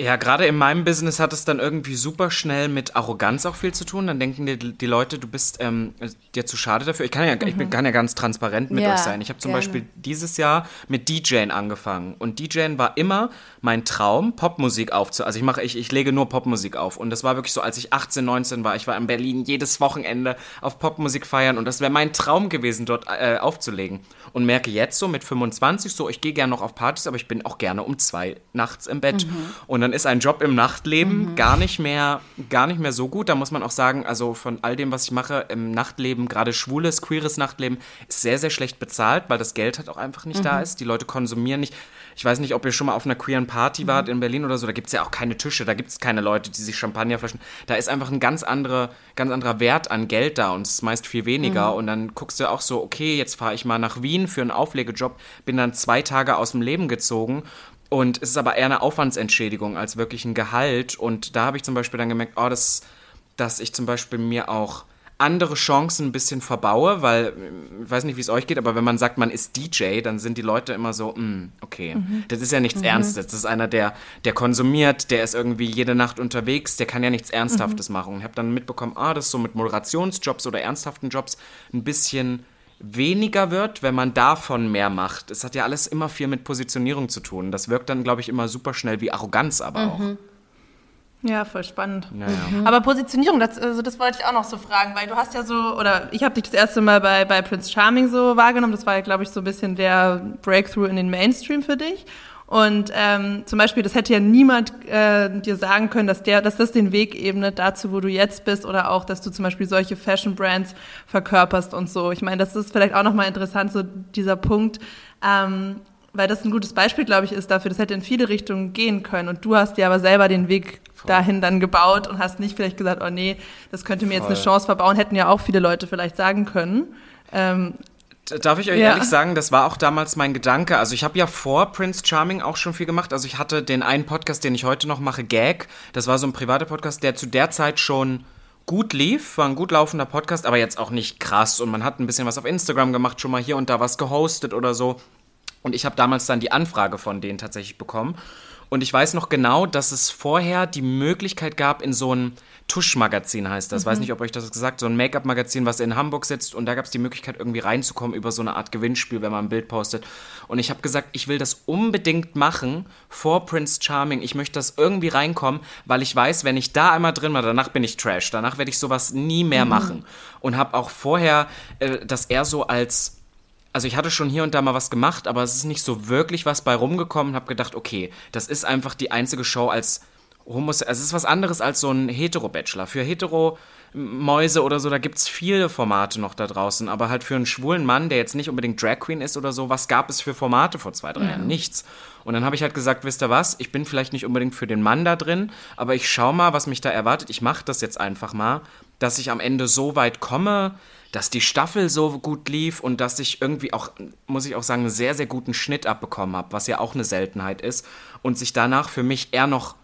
Ja, gerade in meinem Business hat es dann irgendwie super schnell mit Arroganz auch viel zu tun. Dann denken die, die Leute, du bist ähm, dir zu schade dafür. Ich kann ja, ich bin, kann ja ganz transparent mit Ja, euch sein. Ich habe zum gerne. Beispiel dieses Jahr mit DJing angefangen. Und DJing war immer mein Traum, Popmusik aufzu... Also ich mache, ich, ich lege nur Popmusik auf. Und das war wirklich so, als ich 18, 19 war, ich war in Berlin jedes Wochenende auf Popmusik feiern. Und das wäre mein Traum gewesen, dort äh, aufzulegen. Und merke jetzt so mit 25 so, ich gehe gerne noch auf Partys, aber ich bin auch gerne um zwei nachts im Bett. Und dann ist ein Job im Nachtleben gar nicht mehr, gar nicht mehr so gut. Da muss man auch sagen, also von all dem, was ich mache im Nachtleben, gerade schwules, queeres Nachtleben, ist sehr, sehr schlecht bezahlt, weil das Geld halt auch einfach nicht da ist. Die Leute konsumieren nicht. Ich weiß nicht, ob ihr schon mal auf einer queeren Party wart in Berlin oder so, da gibt es ja auch keine Tische, da gibt es keine Leute, die sich Champagner flaschen. Da ist einfach ein ganz, andere, ganz anderer Wert an Geld da und es ist meist viel weniger. Und dann guckst du auch so, okay, jetzt fahre ich mal nach Wien für einen Auflegejob, bin dann zwei Tage aus dem Leben gezogen. Und es ist aber eher eine Aufwandsentschädigung als wirklich ein Gehalt. Und da habe ich zum Beispiel dann gemerkt, oh, das, dass ich zum Beispiel mir auch andere Chancen ein bisschen verbaue, weil ich weiß nicht, wie es euch geht, aber wenn man sagt, man ist DJ, dann sind die Leute immer so, "Mm, okay, das ist ja nichts Ernstes. Das ist einer, der, der konsumiert, der ist irgendwie jede Nacht unterwegs, der kann ja nichts Ernsthaftes machen. Und ich habe dann mitbekommen, ah, das ist so mit Moderationsjobs oder ernsthaften Jobs ein bisschen weniger wird, wenn man davon mehr macht. Es hat ja alles immer viel mit Positionierung zu tun. Das wirkt dann, glaube ich, immer super schnell wie Arroganz aber auch. Ja, voll spannend. Naja. Aber Positionierung, das, also das wollte ich auch noch so fragen, weil du hast ja so, oder ich habe dich das erste Mal bei, bei Prince Charming so wahrgenommen. Das war ja, glaube ich, so ein bisschen der Breakthrough in den Mainstream für dich. Und ähm, zum Beispiel, das hätte ja niemand äh, dir sagen können, dass der, dass das den Weg ebnet dazu, wo du jetzt bist, oder auch, dass du zum Beispiel solche Fashion Brands verkörperst und so. Ich meine, das ist vielleicht auch nochmal interessant, so dieser Punkt, ähm, weil das ein gutes Beispiel, glaube ich, ist dafür. Das hätte in viele Richtungen gehen können. Und du hast dir aber selber den Weg dahin dann gebaut und hast nicht vielleicht gesagt, oh nee, das könnte mir jetzt eine Voll. Chance verbauen. Hätten ja auch viele Leute vielleicht sagen können. Ähm, Darf ich euch Ja. ehrlich sagen, das war auch damals mein Gedanke. Also ich habe ja vor Prince Charming auch schon viel gemacht. Also ich hatte den einen Podcast, den ich heute noch mache, Gag. Das war so ein privater Podcast, der zu der Zeit schon gut lief, war ein gut laufender Podcast, aber jetzt auch nicht krass. Und man hat ein bisschen was auf Instagram gemacht, schon mal hier und da was gehostet oder so. Und ich habe damals dann die Anfrage von denen tatsächlich bekommen. Und ich weiß noch genau, dass es vorher die Möglichkeit gab, in so ein Tuschmagazin heißt das. Weiß nicht, ob euch das gesagt, so ein Make-up-Magazin, was in Hamburg sitzt. Und da gab es die Möglichkeit, irgendwie reinzukommen über so eine Art Gewinnspiel, wenn man ein Bild postet. Und ich habe gesagt, ich will das unbedingt machen vor Prince Charming. Ich möchte das irgendwie reinkommen, weil ich weiß, wenn ich da einmal drin war, danach bin ich Trash. Danach werde ich sowas nie mehr machen. Und habe auch vorher äh, das eher so als also ich hatte schon hier und da mal was gemacht, aber es ist nicht so wirklich was bei rumgekommen und habe gedacht, okay, das ist einfach die einzige Show als Homos, also es ist was anderes als so ein Hetero-Bachelor. Für Hetero-Mäuse oder so, da gibt es viele Formate noch da draußen, aber halt für einen schwulen Mann, der jetzt nicht unbedingt Drag Queen ist oder so, was gab es für Formate vor zwei, drei Jahren? Nichts. Und dann habe ich halt gesagt, wisst ihr was, ich bin vielleicht nicht unbedingt für den Mann da drin, aber ich schau mal, was mich da erwartet. Ich mache das jetzt einfach mal, dass ich am Ende so weit komme, dass die Staffel so gut lief und dass ich irgendwie auch, muss ich auch sagen, einen sehr, sehr guten Schnitt abbekommen habe, was ja auch eine Seltenheit ist. Und sich danach für mich eher noch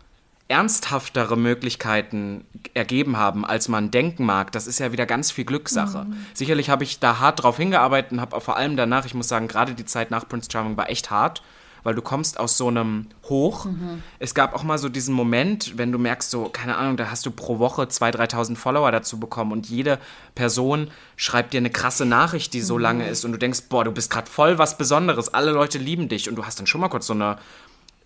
ernsthaftere Möglichkeiten ergeben haben, als man denken mag, das ist ja wieder ganz viel Glückssache. Sicherlich habe ich da hart drauf hingearbeitet und habe vor allem danach, ich muss sagen, gerade die Zeit nach Prince Charming war echt hart, weil du kommst aus so einem Hoch. Es gab auch mal so diesen Moment, wenn du merkst, so, keine Ahnung, da hast du pro Woche 2.000, 3.000 Follower dazu bekommen und jede Person schreibt dir eine krasse Nachricht, die so lange ist und du denkst, boah, du bist gerade voll was Besonderes, alle Leute lieben dich. Und du hast dann schon mal kurz so eine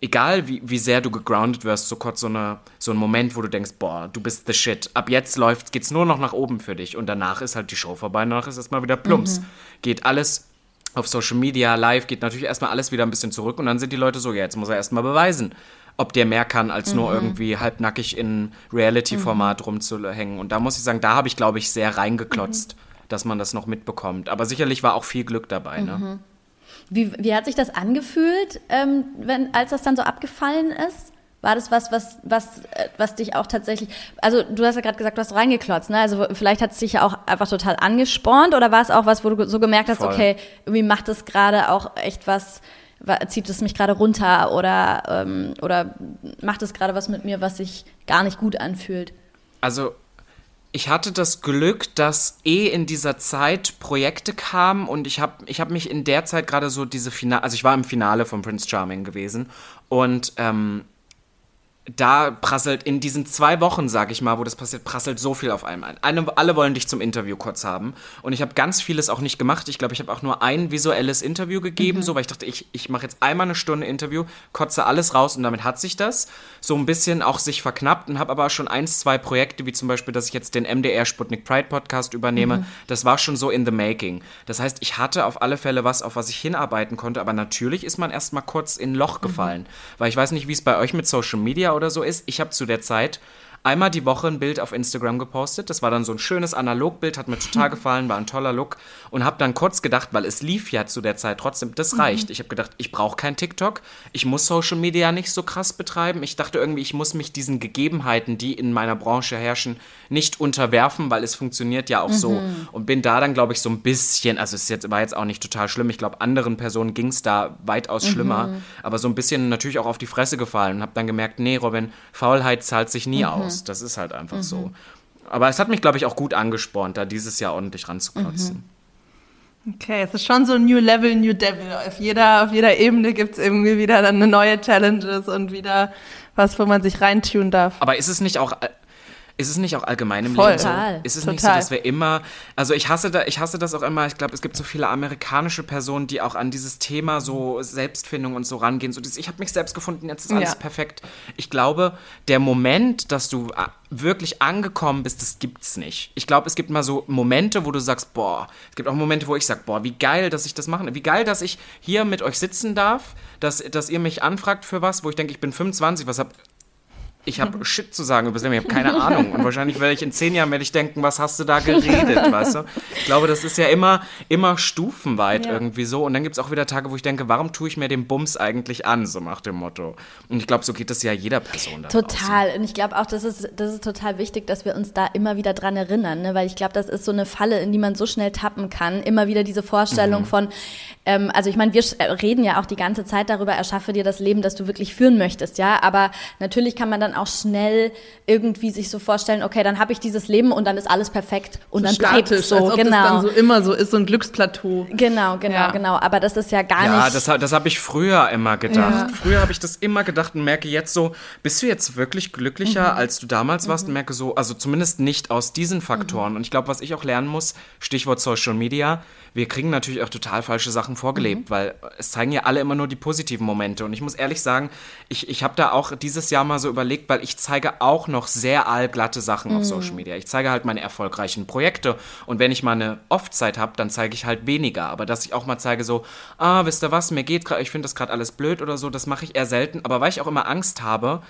egal wie, wie sehr du gegroundet wirst, so kurz so, eine, so ein Moment, wo du denkst, boah, du bist the shit. Ab jetzt läuft, geht's nur noch nach oben für dich. Und danach ist halt die Show vorbei, danach ist erstmal wieder plumps. Geht alles auf Social Media, live, geht natürlich erstmal alles wieder ein bisschen zurück und dann sind die Leute so, ja, jetzt muss er erstmal beweisen, ob der mehr kann, als nur irgendwie halbnackig in Reality-Format rumzuhängen. Und da muss ich sagen, da habe ich, glaube ich, sehr reingeklotzt, dass man das noch mitbekommt. Aber sicherlich war auch viel Glück dabei, ne? Wie, wie hat sich das angefühlt, ähm, wenn, als das dann so abgefallen ist? War das was, was, was, äh, was dich auch tatsächlich, also du hast ja gerade gesagt, du hast reingeklotzt, ne? Also vielleicht hat es dich ja auch einfach total angespornt oder war es auch was, wo du so gemerkt hast, Voll. okay, irgendwie macht es gerade auch echt was, wa- zieht es mich gerade runter oder, ähm, oder macht es gerade was mit mir, was sich gar nicht gut anfühlt? also ich hatte das Glück, dass eh in dieser Zeit Projekte kamen und ich habe ich hab mich in der Zeit gerade so diese Finale, also ich war im Finale von Prince Charming gewesen und ähm, da prasselt in diesen zwei Wochen, sag ich mal, wo das passiert, prasselt so viel auf einmal ein. Alle wollen dich zum Interview kurz haben. Und ich habe ganz vieles auch nicht gemacht. Ich glaube, ich habe auch nur ein visuelles Interview gegeben, mhm. so, weil ich dachte, ich, ich mache jetzt einmal eine Stunde Interview, kotze alles raus und damit hat sich das so ein bisschen auch sich verknappt und habe aber schon eins, zwei Projekte, wie zum Beispiel, dass ich jetzt den MDR Sputnik Pride Podcast übernehme. Mhm. Das war schon so in the making. Das heißt, ich hatte auf alle Fälle was, auf was ich hinarbeiten konnte, aber natürlich ist man erstmal kurz in ein Loch mhm. gefallen. Mhm. Weil ich weiß nicht, wie es bei euch mit Social Media oder so ist. Ich habe zu der Zeit einmal die Woche ein Bild auf Instagram gepostet. Das war dann so ein schönes Analogbild, hat mir total gefallen, war ein toller Look. Und habe dann kurz gedacht, weil es lief ja zu der Zeit trotzdem, das mhm. reicht. Ich habe gedacht, ich brauche kein TikTok, ich muss Social Media nicht so krass betreiben. Ich dachte irgendwie, ich muss mich diesen Gegebenheiten, die in meiner Branche herrschen, nicht unterwerfen, weil es funktioniert ja auch mhm. so. Und bin da dann, glaube ich, so ein bisschen, also es jetzt, war jetzt auch nicht total schlimm. Ich glaube, anderen Personen ging es da weitaus schlimmer, mhm. aber so ein bisschen natürlich auch auf die Fresse gefallen und habe dann gemerkt, nee, Robin, Faulheit zahlt sich nie mhm. aus. Das ist halt einfach so. Aber es hat mich, glaube ich, auch gut angespornt, da dieses Jahr ordentlich ranzuklotzen. Okay, es ist schon so ein New Level, New Devil. Auf jeder, auf jeder Ebene gibt es irgendwie wieder dann eine neue Challenges und wieder was, wo man sich reintun darf. Aber ist es nicht auch ist es nicht auch allgemein im Voll. Leben so? Ist es Total. nicht so, dass wir immer, also ich hasse, da, ich hasse das auch immer, ich glaube, es gibt so viele amerikanische Personen, die auch an dieses Thema so Selbstfindung und so rangehen. So dieses, ich habe mich selbst gefunden, jetzt ist alles ja. perfekt. Ich glaube, der Moment, dass du äh, wirklich angekommen bist, das gibt's nicht. Ich glaube, es gibt mal so Momente, wo du sagst, boah, es gibt auch Momente, wo ich sag, boah, wie geil, dass ich das mache. Wie geil, dass ich hier mit euch sitzen darf, dass, dass ihr mich anfragt für was, wo ich denke, ich bin 25, was hab ich habe Shit zu sagen über das Leben, ich habe keine Ahnung. Und wahrscheinlich werde ich in zehn Jahren werde ich denken, was hast du da geredet, weißt du? Ich glaube, das ist ja immer, immer stufenweit ja. irgendwie so. Und dann gibt es auch wieder Tage, wo ich denke, warum tue ich mir den Bums eigentlich an, so nach dem Motto. Und ich glaube, so geht es ja jeder Person Total. Und ich glaube auch, das ist, das ist total wichtig, dass wir uns da immer wieder dran erinnern, ne? weil ich glaube, das ist so eine Falle, in die man so schnell tappen kann. Immer wieder diese Vorstellung mhm. von, ähm, also ich meine, wir reden ja auch die ganze Zeit darüber, erschaffe dir das Leben, das du wirklich führen möchtest, ja. Aber natürlich kann man dann auch schnell irgendwie sich so vorstellen, okay, dann habe ich dieses Leben und dann ist alles perfekt und so dann bleibt es so. Als ob genau. das dann so immer so ist, so ein Glücksplateau. Genau, genau, ja. genau. Aber das ist ja gar ja, nicht. Ja, das, das habe ich früher immer gedacht. Ja. Früher habe ich das immer gedacht und merke jetzt so, bist du jetzt wirklich glücklicher, mhm. als du damals warst? Mhm. Und merke so, also zumindest nicht aus diesen Faktoren. Mhm. Und ich glaube, was ich auch lernen muss, Stichwort Social Media, wir kriegen natürlich auch total falsche Sachen vorgelebt, mhm. weil es zeigen ja alle immer nur die positiven Momente. Und ich muss ehrlich sagen, ich, ich habe da auch dieses Jahr mal so überlegt, weil ich zeige auch noch sehr allglatte Sachen mhm. auf Social Media. Ich zeige halt meine erfolgreichen Projekte. Und wenn ich mal eine Off-Zeit habe, dann zeige ich halt weniger. Aber dass ich auch mal zeige so, ah, wisst ihr was, mir geht gerade, ich finde das gerade alles blöd oder so, das mache ich eher selten. Aber weil ich auch immer Angst habe,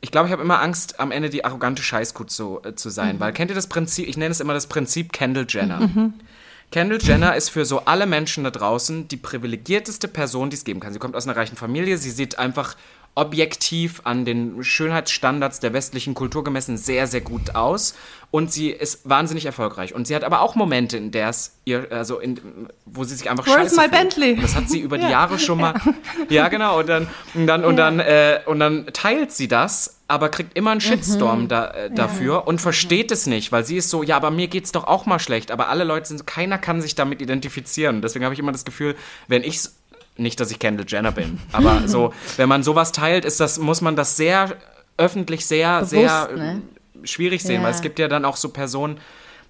ich glaube, ich habe immer Angst, am Ende die arrogante Scheißgut zu, äh, zu sein. Mhm. Weil kennt ihr das Prinzip, ich nenne es immer das Prinzip Kendall Jenner. Mhm. Kendall Jenner ist für so alle Menschen da draußen die privilegierteste Person, die es geben kann. Sie kommt aus einer reichen Familie, sie sieht einfach objektiv an den Schönheitsstandards der westlichen Kultur gemessen sehr, sehr gut aus. Und sie ist wahnsinnig erfolgreich. Und sie hat aber auch Momente, in der es ihr, also in, wo sie sich einfach Where's my. Bentley? Das hat sie über die Jahre schon mal. Ja, genau. Und dann, und dann, und dann, äh, und dann teilt sie das aber kriegt immer einen Shitstorm mhm. da, äh, dafür ja. und versteht es nicht, weil sie ist so, ja, aber mir geht's doch auch mal schlecht, aber alle Leute sind so, keiner kann sich damit identifizieren. Deswegen habe ich immer das Gefühl, wenn ich nicht, dass ich Kendall Jenner bin, aber so, wenn man sowas teilt, ist das, muss man das sehr öffentlich sehr, Bewusst, sehr ne? schwierig sehen, ja. weil es gibt ja dann auch so Personen,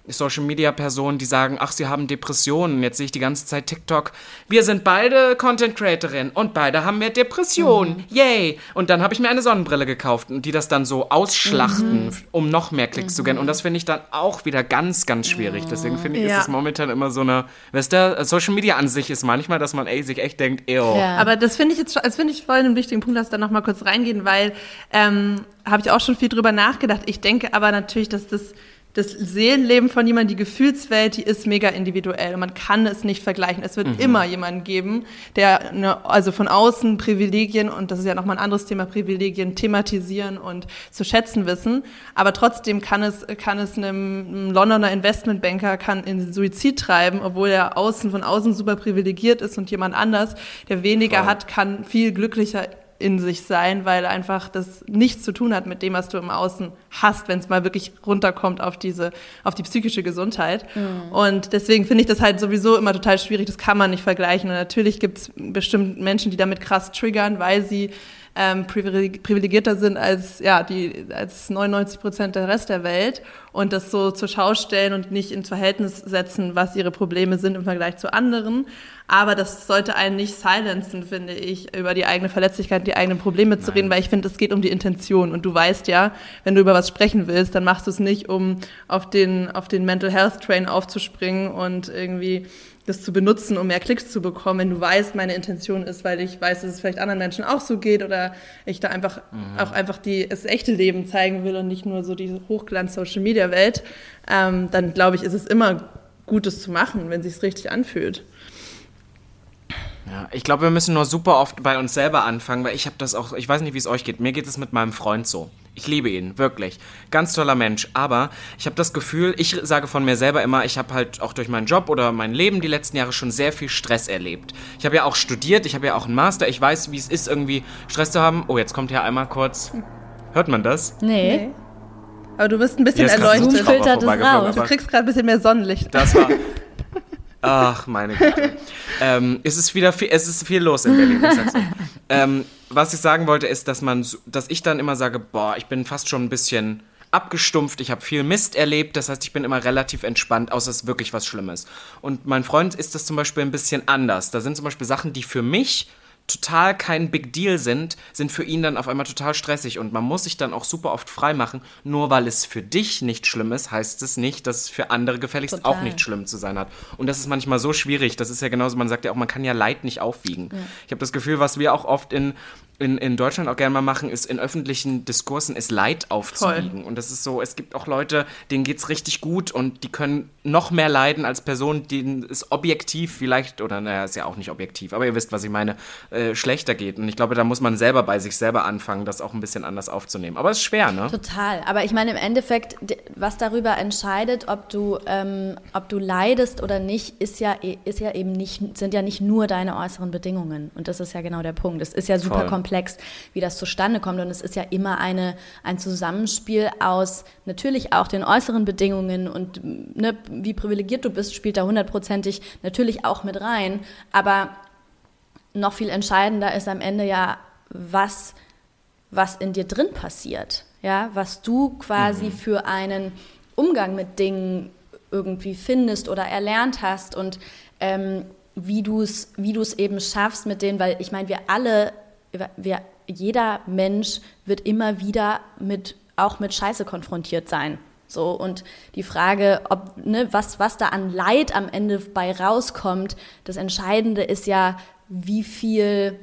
Social Media Personen, die sagen, ach, sie haben Depressionen. Jetzt sehe ich die ganze Zeit TikTok. Wir sind beide Content Creatorinnen und beide haben mehr Depressionen. Mhm. Yay! Und dann habe ich mir eine Sonnenbrille gekauft und die das dann so ausschlachten, mhm. um noch mehr Klicks mhm. zu generieren. Und das finde ich dann auch wieder ganz, ganz schwierig. Deswegen finde ich, ja. ist es momentan immer so eine, weißt du, Social Media an sich ist manchmal, dass man ey, sich echt denkt, ew. Ja. Aber das finde ich jetzt, das finde ich voll einen wichtigen Punkt, dass da noch mal kurz reingehen, weil ähm, habe ich auch schon viel drüber nachgedacht. Ich denke aber natürlich, dass das das Seelenleben von jemandem, die Gefühlswelt, die ist mega individuell. Man kann es nicht vergleichen. Es wird mhm. immer jemanden geben, der eine, also von außen Privilegien, und das ist ja nochmal ein anderes Thema, Privilegien thematisieren und zu schätzen wissen. Aber trotzdem kann es, kann es einem Londoner Investmentbanker kann in Suizid treiben, obwohl er außen, von außen super privilegiert ist und jemand anders, der weniger Voll. hat, kann viel glücklicher in sich sein, weil einfach das nichts zu tun hat mit dem, was du im Außen hast, wenn es mal wirklich runterkommt auf diese, auf die psychische Gesundheit. Mhm. Und deswegen finde ich das halt sowieso immer total schwierig, das kann man nicht vergleichen. Und natürlich gibt es bestimmt Menschen, die damit krass triggern, weil sie ähm, privilegierter sind als, ja, die, als 99 Prozent der Rest der Welt und das so zur Schau stellen und nicht ins Verhältnis setzen, was ihre Probleme sind im Vergleich zu anderen. Aber das sollte einen nicht silenzen, finde ich, über die eigene Verletzlichkeit, die eigenen Probleme zu Nein. reden, weil ich finde, es geht um die Intention. Und du weißt ja, wenn du über was sprechen willst, dann machst du es nicht, um auf den, auf den Mental Health Train aufzuspringen und irgendwie das zu benutzen, um mehr Klicks zu bekommen, wenn du weißt, meine Intention ist, weil ich weiß, dass es vielleicht anderen Menschen auch so geht oder ich da einfach mhm. auch einfach die, das echte Leben zeigen will und nicht nur so diese Hochglanz-Social-Media-Welt, ähm, dann glaube ich, ist es immer Gutes zu machen, wenn es sich richtig anfühlt. Ja, ich glaube, wir müssen nur super oft bei uns selber anfangen, weil ich habe das auch, ich weiß nicht, wie es euch geht. Mir geht es mit meinem Freund so. Ich liebe ihn, wirklich. Ganz toller Mensch. Aber ich habe das Gefühl, ich sage von mir selber immer, ich habe halt auch durch meinen Job oder mein Leben die letzten Jahre schon sehr viel Stress erlebt. Ich habe ja auch studiert, ich habe ja auch einen Master. Ich weiß, wie es ist, irgendwie Stress zu haben. Oh, jetzt kommt hier einmal kurz. Hört man das? Nee. nee. Aber du bist ein bisschen erleuchtet. Du kriegst gerade ein bisschen mehr Sonnenlicht. Das war. Ach, meine Güte. ähm, es, ist wieder viel, es ist viel los in Berlin. Ich sag's ähm, was ich sagen wollte, ist, dass man, dass ich dann immer sage, boah, ich bin fast schon ein bisschen abgestumpft, ich habe viel Mist erlebt, das heißt, ich bin immer relativ entspannt, außer es ist wirklich was Schlimmes. Und mein Freund ist das zum Beispiel ein bisschen anders. Da sind zum Beispiel Sachen, die für mich total kein Big Deal sind, sind für ihn dann auf einmal total stressig und man muss sich dann auch super oft freimachen. Nur weil es für dich nicht schlimm ist, heißt es nicht, dass es für andere gefälligst total. auch nicht schlimm zu sein hat. Und das ist manchmal so schwierig. Das ist ja genauso, man sagt ja auch, man kann ja Leid nicht aufwiegen. Ja. Ich habe das Gefühl, was wir auch oft in in, in Deutschland auch gerne mal machen, ist in öffentlichen Diskursen ist Leid aufzuwiegen. Voll. Und das ist so, es gibt auch Leute, denen geht es richtig gut und die können noch mehr leiden als Personen, denen es objektiv vielleicht, oder naja, ist ja auch nicht objektiv, aber ihr wisst, was ich meine, äh, schlechter geht. Und ich glaube, da muss man selber bei sich selber anfangen, das auch ein bisschen anders aufzunehmen. Aber es ist schwer, ne? Total. Aber ich meine, im Endeffekt, was darüber entscheidet, ob du, ähm, ob du leidest oder nicht, ist ja, ist ja eben nicht, sind ja nicht nur deine äußeren Bedingungen. Und das ist ja genau der Punkt. Es ist ja super Voll. komplex komplex, wie das zustande kommt. Und es ist ja immer eine, ein Zusammenspiel aus natürlich auch den äußeren Bedingungen und ne, wie privilegiert du bist, spielt da hundertprozentig natürlich auch mit rein. Aber noch viel entscheidender ist am Ende ja, was, was in dir drin passiert. Ja, was du quasi mhm. für einen Umgang mit Dingen irgendwie findest oder erlernt hast und ähm, wie du es wie eben schaffst mit denen, weil ich meine, wir alle wir, jeder Mensch wird immer wieder mit, auch mit Scheiße konfrontiert sein. So, und die Frage, ob, ne, was, was da an Leid am Ende bei rauskommt, das Entscheidende ist ja, wie viel,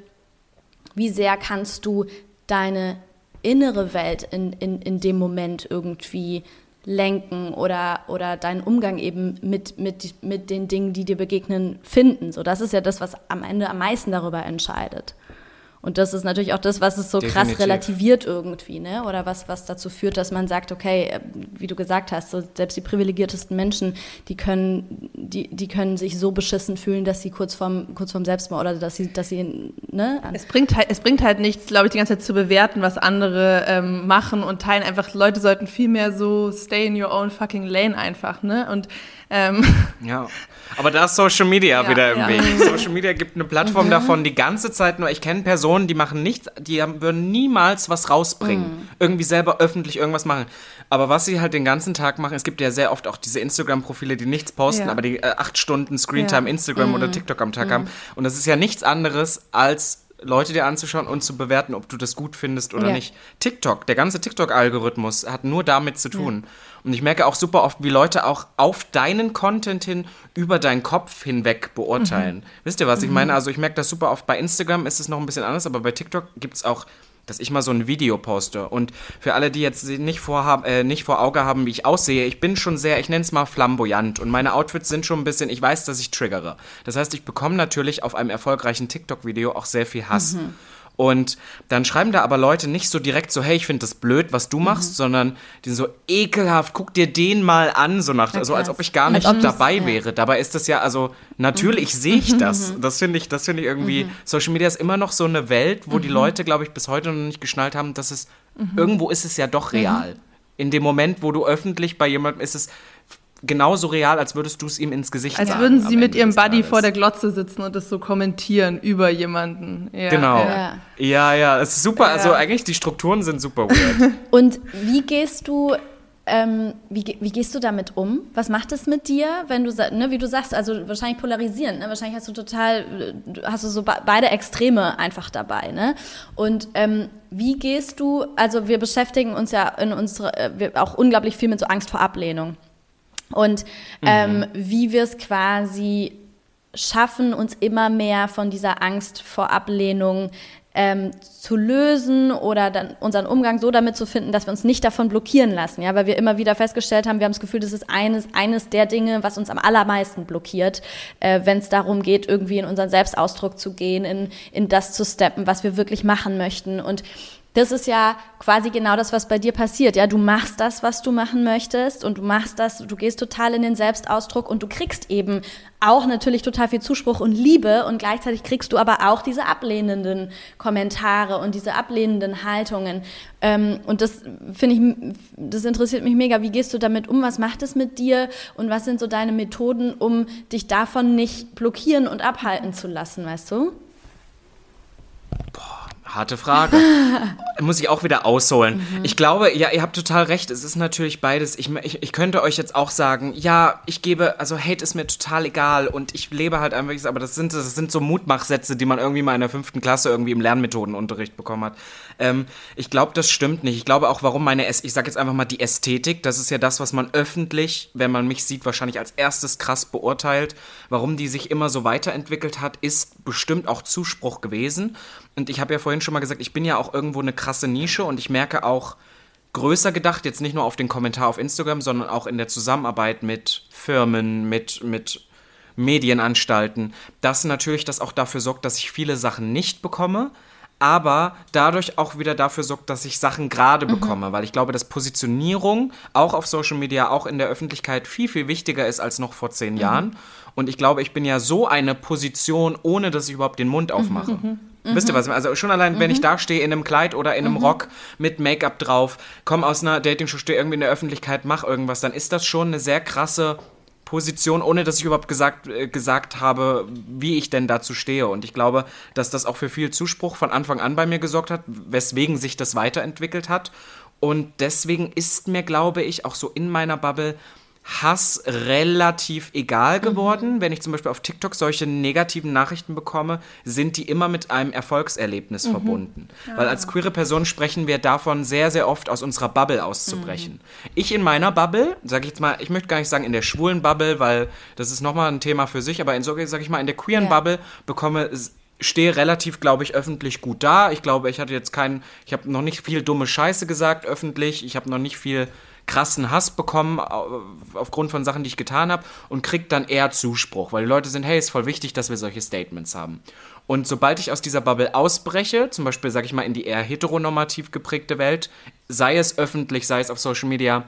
wie sehr kannst du deine innere Welt in, in, in dem Moment irgendwie lenken oder, oder deinen Umgang eben mit, mit, mit den Dingen, die dir begegnen, finden. So, das ist ja das, was am Ende am meisten darüber entscheidet. Und das ist natürlich auch das, was es so Definitiv. krass relativiert irgendwie, ne? Oder was, was dazu führt, dass man sagt, okay, äh, wie du gesagt hast, so selbst die privilegiertesten Menschen, die können, die, die können sich so beschissen fühlen, dass sie kurz vorm, kurz vorm Selbstmord oder dass sie, dass sie, ne? Es bringt halt, es bringt halt nichts, glaube ich, die ganze Zeit zu bewerten, was andere ähm, machen und teilen. Einfach, Leute sollten viel mehr so stay in your own fucking lane einfach, ne? Und ähm, ja. Aber da ist Social Media ja, wieder im ja. Weg. Social Media gibt eine Plattform mhm. davon die ganze Zeit nur. Ich kenne Personen, die machen nichts, die haben, würden niemals was rausbringen. Mhm. Irgendwie selber öffentlich irgendwas machen. Aber was sie halt den ganzen Tag machen, es gibt ja sehr oft auch diese Instagram-Profile, die nichts posten, ja. aber die äh, acht Stunden Screentime Instagram mhm. oder TikTok am Tag haben. Mhm. Und das ist ja nichts anderes als Leute dir anzuschauen und zu bewerten, ob du das gut findest oder ja. nicht. TikTok, der ganze TikTok-Algorithmus hat nur damit zu tun. Ja. Und ich merke auch super oft, wie Leute auch auf deinen Content hin über deinen Kopf hinweg beurteilen. Mhm. Wisst ihr, was ich mhm. meine? Also ich merke das super oft. Bei Instagram ist es noch ein bisschen anders, aber bei TikTok gibt es auch dass ich mal so ein Video poste. Und für alle, die jetzt nicht, vorhab, äh, nicht vor Auge haben, wie ich aussehe, ich bin schon sehr, ich nenne es mal flamboyant. Und meine Outfits sind schon ein bisschen, ich weiß, dass ich triggere. Das heißt, ich bekomme natürlich auf einem erfolgreichen TikTok-Video auch sehr viel Hass. Mhm. Und dann schreiben da aber Leute nicht so direkt so, hey, ich finde das blöd, was du machst, mhm. sondern die so ekelhaft, guck dir den mal an, so nach, so als ob ich gar nicht dabei ja. wäre. Dabei ist das ja, also natürlich mhm. sehe ich das. Mhm. Das finde ich, das finde ich irgendwie, mhm. Social Media ist immer noch so eine Welt, wo die mhm. Leute, glaube ich, bis heute noch nicht geschnallt haben, dass es, irgendwo ist es ja doch real. In dem Moment, wo du öffentlich bei jemandem ist es genauso real, als würdest du es ihm ins Gesicht als sagen. Als würden sie mit ihrem Buddy vor der Glotze sitzen und das so kommentieren über jemanden. Ja, genau. Ja, ja, ja es ist super. Ja. Also eigentlich die Strukturen sind super weird. und wie gehst du ähm, wie, wie, gehst du damit um? Was macht es mit dir, wenn du, ne, wie du sagst, also wahrscheinlich polarisierend, ne? wahrscheinlich hast du total, hast du so beide Extreme einfach dabei, ne? Und ähm, wie gehst du, also wir beschäftigen uns ja in unserer, äh, auch unglaublich viel mit so Angst vor Ablehnung. Und ähm, mhm. wie wir es quasi schaffen, uns immer mehr von dieser Angst vor Ablehnung ähm, zu lösen oder dann unseren Umgang so damit zu finden, dass wir uns nicht davon blockieren lassen, ja, weil wir immer wieder festgestellt haben, wir haben das Gefühl, das ist eines, eines der Dinge, was uns am allermeisten blockiert, äh, wenn es darum geht, irgendwie in unseren Selbstausdruck zu gehen, in, in das zu steppen, was wir wirklich machen möchten und das ist ja quasi genau das, was bei dir passiert. Ja, du machst das, was du machen möchtest und du machst das, du gehst total in den Selbstausdruck und du kriegst eben auch natürlich total viel Zuspruch und Liebe und gleichzeitig kriegst du aber auch diese ablehnenden Kommentare und diese ablehnenden Haltungen. Ähm, und das finde ich, das interessiert mich mega. Wie gehst du damit um? Was macht es mit dir? Und was sind so deine Methoden, um dich davon nicht blockieren und abhalten zu lassen, weißt du? Boah. Harte Frage. Muss ich auch wieder ausholen. Mhm. Ich glaube, ja, ihr habt total recht. Es ist natürlich beides. Ich, ich, ich könnte euch jetzt auch sagen, ja, ich gebe, also Hate ist mir total egal und ich lebe halt einfach, aber das sind, das sind so Mutmachsätze, die man irgendwie mal in der fünften Klasse irgendwie im Lernmethodenunterricht bekommen hat. Ähm, ich glaube, das stimmt nicht. Ich glaube auch, warum meine, ich sage jetzt einfach mal die Ästhetik, das ist ja das, was man öffentlich, wenn man mich sieht, wahrscheinlich als erstes krass beurteilt. Warum die sich immer so weiterentwickelt hat, ist bestimmt auch Zuspruch gewesen. Und ich habe ja vorhin schon mal gesagt, ich bin ja auch irgendwo eine krasse Nische und ich merke auch, größer gedacht, jetzt nicht nur auf den Kommentar auf Instagram, sondern auch in der Zusammenarbeit mit Firmen, mit, mit Medienanstalten, dass natürlich das auch dafür sorgt, dass ich viele Sachen nicht bekomme, aber dadurch auch wieder dafür sorgt, dass ich Sachen gerade mhm. bekomme, weil ich glaube, dass Positionierung auch auf Social Media, auch in der Öffentlichkeit viel, viel wichtiger ist als noch vor zehn mhm. Jahren. Und ich glaube, ich bin ja so eine Position, ohne dass ich überhaupt den Mund aufmache. Mhm. Mhm. Wisst ihr was? Also schon allein, mhm. wenn ich mhm. da stehe in einem Kleid oder in einem mhm. Rock mit Make-up drauf, komme aus einer Dating-Show, stehe irgendwie in der Öffentlichkeit, mach irgendwas, dann ist das schon eine sehr krasse Position, ohne dass ich überhaupt gesagt, äh, gesagt habe, wie ich denn dazu stehe. Und ich glaube, dass das auch für viel Zuspruch von Anfang an bei mir gesorgt hat, weswegen sich das weiterentwickelt hat. Und deswegen ist mir, glaube ich, auch so in meiner Bubble Hass relativ egal mhm. geworden. Mhm. Wenn ich zum Beispiel auf TikTok solche negativen Nachrichten bekomme, sind die immer mit einem Erfolgserlebnis mhm. verbunden. Ja. Weil als queere Person sprechen wir davon, sehr, sehr oft aus unserer Bubble auszubrechen. Mhm. Ich in meiner Bubble, sage ich jetzt mal, ich möchte gar nicht sagen in der schwulen Bubble, weil das ist nochmal ein Thema für sich, aber in so, sage ich mal, in der queeren ja. Bubble bekomme stehe relativ, glaube ich, öffentlich gut da. Ich glaube, ich hatte jetzt keinen, ich habe noch nicht viel dumme Scheiße gesagt öffentlich. Ich habe noch nicht viel krassen Hass bekommen aufgrund von Sachen, die ich getan habe und kriegt dann eher Zuspruch, weil die Leute sind, hey, ist voll wichtig, dass wir solche Statements haben. Und sobald ich aus dieser Bubble ausbreche, zum Beispiel, sage ich mal, in die eher heteronormativ geprägte Welt, sei es öffentlich, sei es auf Social Media,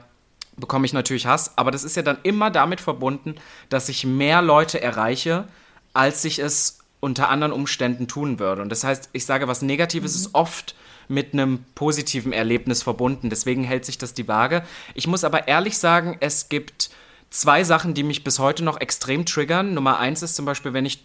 bekomme ich natürlich Hass, aber das ist ja dann immer damit verbunden, dass ich mehr Leute erreiche, als ich es unter anderen Umständen tun würde. Und das heißt, ich sage, was Negatives mhm. ist oft mit einem positiven Erlebnis verbunden. Deswegen hält sich das die Waage. Ich muss aber ehrlich sagen, es gibt zwei Sachen, die mich bis heute noch extrem triggern. Nummer eins ist zum Beispiel, wenn ich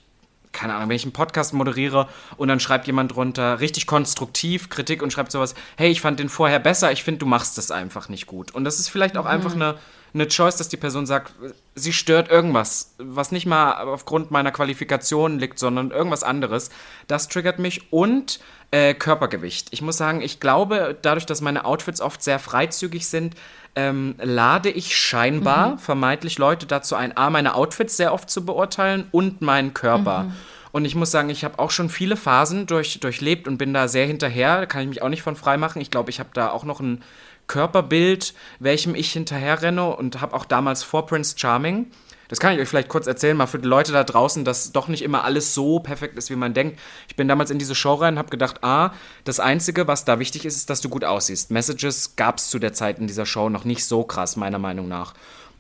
keine Ahnung, wenn ich einen Podcast moderiere und dann schreibt jemand drunter richtig konstruktiv Kritik und schreibt sowas, hey, ich fand den vorher besser, ich finde, du machst das einfach nicht gut. Und das ist vielleicht auch mhm. einfach eine, eine Choice, dass die Person sagt, sie stört irgendwas, was nicht mal aufgrund meiner Qualifikation liegt, sondern irgendwas anderes. Das triggert mich und äh, Körpergewicht. Ich muss sagen, ich glaube, dadurch, dass meine Outfits oft sehr freizügig sind, ähm, lade ich scheinbar mhm. vermeintlich Leute dazu ein, A, meine Outfits sehr oft zu beurteilen und meinen Körper. Mhm. Und ich muss sagen, ich habe auch schon viele Phasen durch, durchlebt und bin da sehr hinterher. Da kann ich mich auch nicht von frei machen. Ich glaube, ich habe da auch noch ein Körperbild, welchem ich hinterher renne und habe auch damals vor Prince Charming das kann ich euch vielleicht kurz erzählen, mal für die Leute da draußen, dass doch nicht immer alles so perfekt ist, wie man denkt. Ich bin damals in diese Show rein und habe gedacht, ah, das Einzige, was da wichtig ist, ist, dass du gut aussiehst. Messages gab es zu der Zeit in dieser Show noch nicht so krass, meiner Meinung nach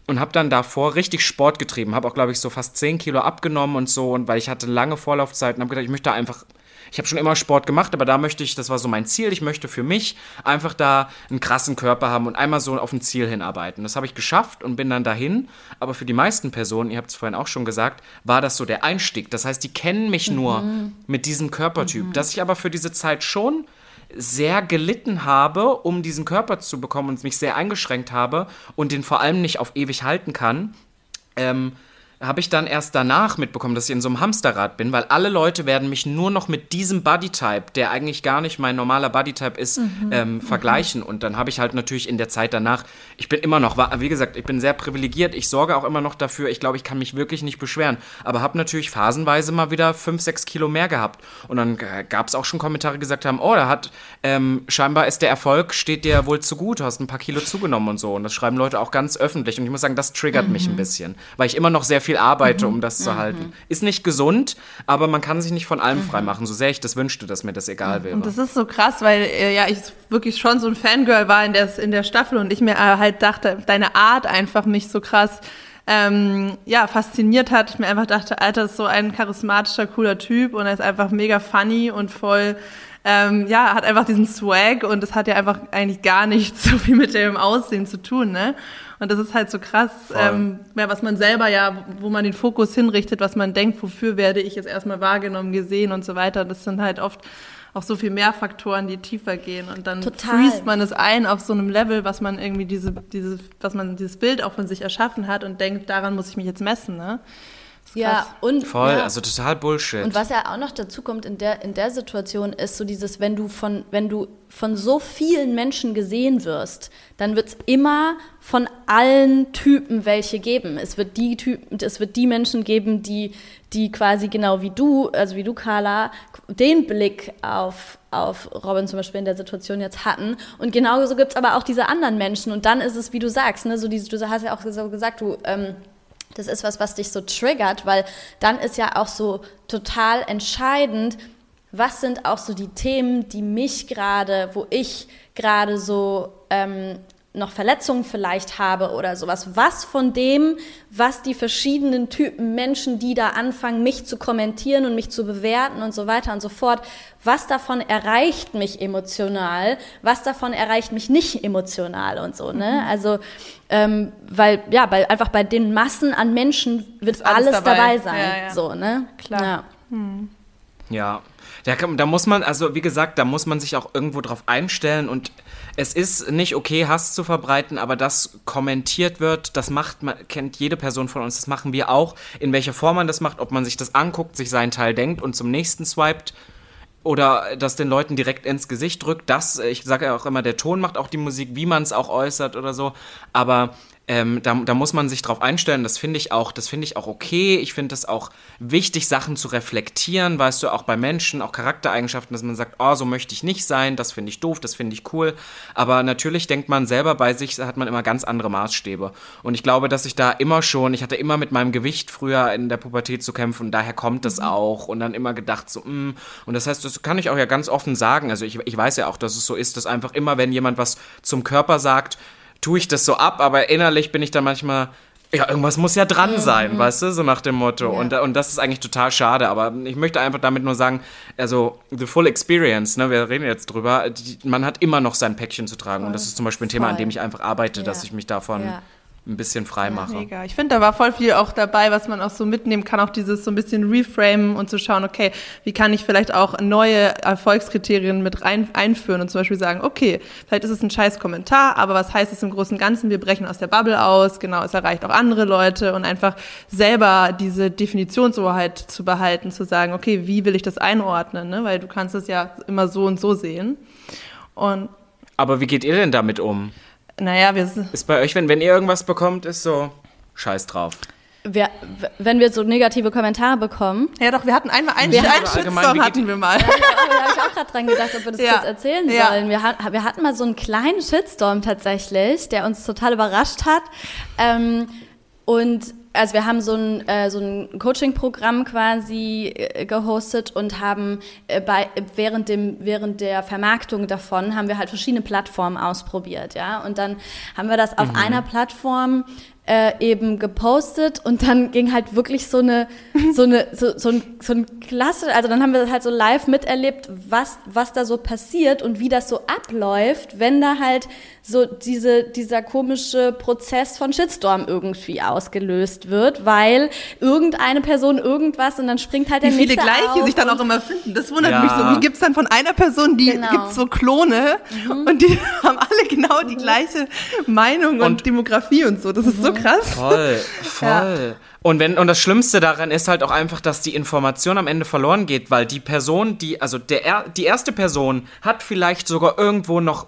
und habe dann davor richtig Sport getrieben, habe auch glaube ich so fast 10 Kilo abgenommen und so und weil ich hatte lange Vorlaufzeiten, habe gedacht, ich möchte einfach ich habe schon immer Sport gemacht, aber da möchte ich, das war so mein Ziel, ich möchte für mich einfach da einen krassen Körper haben und einmal so auf ein Ziel hinarbeiten. Das habe ich geschafft und bin dann dahin, aber für die meisten Personen, ihr habt es vorhin auch schon gesagt, war das so der Einstieg. Das heißt, die kennen mich mhm. nur mit diesem Körpertyp, mhm. dass ich aber für diese Zeit schon sehr gelitten habe, um diesen Körper zu bekommen und mich sehr eingeschränkt habe und den vor allem nicht auf ewig halten kann. Ähm, habe ich dann erst danach mitbekommen, dass ich in so einem Hamsterrad bin, weil alle Leute werden mich nur noch mit diesem Bodytype, der eigentlich gar nicht mein normaler Bodytype ist, mhm. ähm, mhm. vergleichen. Und dann habe ich halt natürlich in der Zeit danach, ich bin immer noch, wie gesagt, ich bin sehr privilegiert, ich sorge auch immer noch dafür, ich glaube, ich kann mich wirklich nicht beschweren, aber habe natürlich phasenweise mal wieder fünf, sechs Kilo mehr gehabt. Und dann gab es auch schon Kommentare, die gesagt haben, oh, da hat, ähm, scheinbar ist der Erfolg, steht dir wohl zu gut, hast ein paar Kilo zugenommen und so. Und das schreiben Leute auch ganz öffentlich. Und ich muss sagen, das triggert mhm. mich ein bisschen, weil ich immer noch sehr viel arbeite, um das zu mhm. halten. Ist nicht gesund, aber man kann sich nicht von allem freimachen, so sehr ich das wünschte, dass mir das egal wäre. Und das ist so krass, weil äh, ja ich wirklich schon so ein Fangirl war in der, in der Staffel und ich mir äh, halt dachte, deine Art einfach mich so krass ähm, ja, fasziniert hat. Ich mir einfach dachte, Alter, ist so ein charismatischer, cooler Typ und er ist einfach mega funny und voll ähm, ja, hat einfach diesen Swag und es hat ja einfach eigentlich gar nichts so viel mit dem Aussehen zu tun, ne? Und das ist halt so krass, ähm, ja, was man selber ja, wo man den Fokus hinrichtet, was man denkt, wofür werde ich jetzt erstmal wahrgenommen, gesehen und so weiter. Das sind halt oft auch so viel mehr Faktoren, die tiefer gehen. Und dann freest man es ein auf so einem Level, was man irgendwie diese, diese, was man dieses Bild auch von sich erschaffen hat und denkt, daran muss ich mich jetzt messen, ne? Ja, und voll, ja. also total Bullshit. Und was ja auch noch dazu kommt in der in der Situation ist so dieses, wenn du von wenn du von so vielen Menschen gesehen wirst, dann wird es immer von allen Typen welche geben. Es wird die Typen, es wird die Menschen geben, die die quasi genau wie du, also wie du Carla, den Blick auf auf Robin zum Beispiel in der Situation jetzt hatten. Und genauso gibt es aber auch diese anderen Menschen. Und dann ist es, wie du sagst, ne, so diese, du hast ja auch so gesagt, du ähm, das ist was, was dich so triggert, weil dann ist ja auch so total entscheidend, was sind auch so die Themen, die mich gerade, wo ich gerade so ähm, noch Verletzungen vielleicht habe oder sowas. Was von dem, was die verschiedenen Typen Menschen, die da anfangen, mich zu kommentieren und mich zu bewerten und so weiter und so fort, was davon erreicht mich emotional, was davon erreicht mich nicht emotional und so. Ne? Mhm. Also ähm, weil ja, weil einfach bei den Massen an Menschen wird alles, alles, dabei, dabei sein. Ja, ja. So, ne? Klar. Ja. Hm. ja. Da, da muss man, also wie gesagt, da muss man sich auch irgendwo drauf einstellen und es ist nicht okay, Hass zu verbreiten, aber das kommentiert wird, das macht, man, kennt jede Person von uns, das machen wir auch. In welcher Form man das macht, ob man sich das anguckt, sich seinen Teil denkt und zum nächsten swiped oder das den Leuten direkt ins Gesicht drückt. Das, ich sage ja auch immer, der Ton macht auch die Musik, wie man es auch äußert oder so. Aber ähm, da, da, muss man sich drauf einstellen. Das finde ich auch, das finde ich auch okay. Ich finde es auch wichtig, Sachen zu reflektieren, weißt du, auch bei Menschen, auch Charaktereigenschaften, dass man sagt, oh, so möchte ich nicht sein, das finde ich doof, das finde ich cool. Aber natürlich denkt man selber bei sich, hat man immer ganz andere Maßstäbe. Und ich glaube, dass ich da immer schon, ich hatte immer mit meinem Gewicht früher in der Pubertät zu kämpfen, und daher kommt es mhm. auch. Und dann immer gedacht, so, mm. und das heißt, das kann ich auch ja ganz offen sagen. Also ich, ich weiß ja auch, dass es so ist, dass einfach immer, wenn jemand was zum Körper sagt, tue ich das so ab, aber innerlich bin ich dann manchmal, ja, irgendwas muss ja dran mhm. sein, mhm. weißt du, so nach dem Motto. Ja. Und, und das ist eigentlich total schade, aber ich möchte einfach damit nur sagen, also the full experience, ne, wir reden jetzt drüber, die, man hat immer noch sein Päckchen zu tragen. Voll. Und das ist zum Beispiel ein Thema, an dem ich einfach arbeite, ja. dass ich mich davon ja ein bisschen frei mache. Ja, mega. Ich finde, da war voll viel auch dabei, was man auch so mitnehmen kann, auch dieses so ein bisschen reframen und zu schauen, okay, wie kann ich vielleicht auch neue Erfolgskriterien mit rein einführen und zum Beispiel sagen, okay, vielleicht ist es ein scheiß Kommentar, aber was heißt es im Großen und Ganzen? Wir brechen aus der Bubble aus, genau, es erreicht auch andere Leute und einfach selber diese Definitionshoheit zu behalten, zu sagen, okay, wie will ich das einordnen, ne? weil du kannst es ja immer so und so sehen. Und aber wie geht ihr denn damit um? Naja, wir Ist bei euch, wenn, wenn ihr irgendwas bekommt, ist so Scheiß drauf. Wir, wenn wir so negative Kommentare bekommen. Ja, doch, wir hatten einmal einen, wir einen Shitstorm hatten wir mal. Ja, da habe ich auch gerade dran gedacht, ob wir das ja. kurz erzählen ja. sollen. Wir, wir, hatten mal so einen kleinen Shitstorm tatsächlich, der uns total überrascht hat. Ähm, und also wir haben so ein, äh, so ein Coaching-Programm quasi äh, gehostet und haben äh, bei, während, dem, während der Vermarktung davon haben wir halt verschiedene Plattformen ausprobiert, ja. Und dann haben wir das auf Mhm. einer Plattform äh, eben gepostet und dann ging halt wirklich so eine so eine so, so ein so ein klasse also dann haben wir halt so live miterlebt was was da so passiert und wie das so abläuft wenn da halt so diese dieser komische Prozess von Shitstorm irgendwie ausgelöst wird weil irgendeine Person irgendwas und dann springt halt Wie der viele nächste gleiche sich dann auch immer finden. Das wundert Ja. mich so. Wie gibt's dann von einer Person, die Genau. gibt's so Klone und die haben alle genau die gleiche Meinung und, Und- Demografie und so. Das ist so krass. Voll, voll. Und wenn und das Schlimmste daran ist halt auch einfach, dass die Information am Ende verloren geht, weil die Person, die also der er- die erste Person hat vielleicht sogar irgendwo noch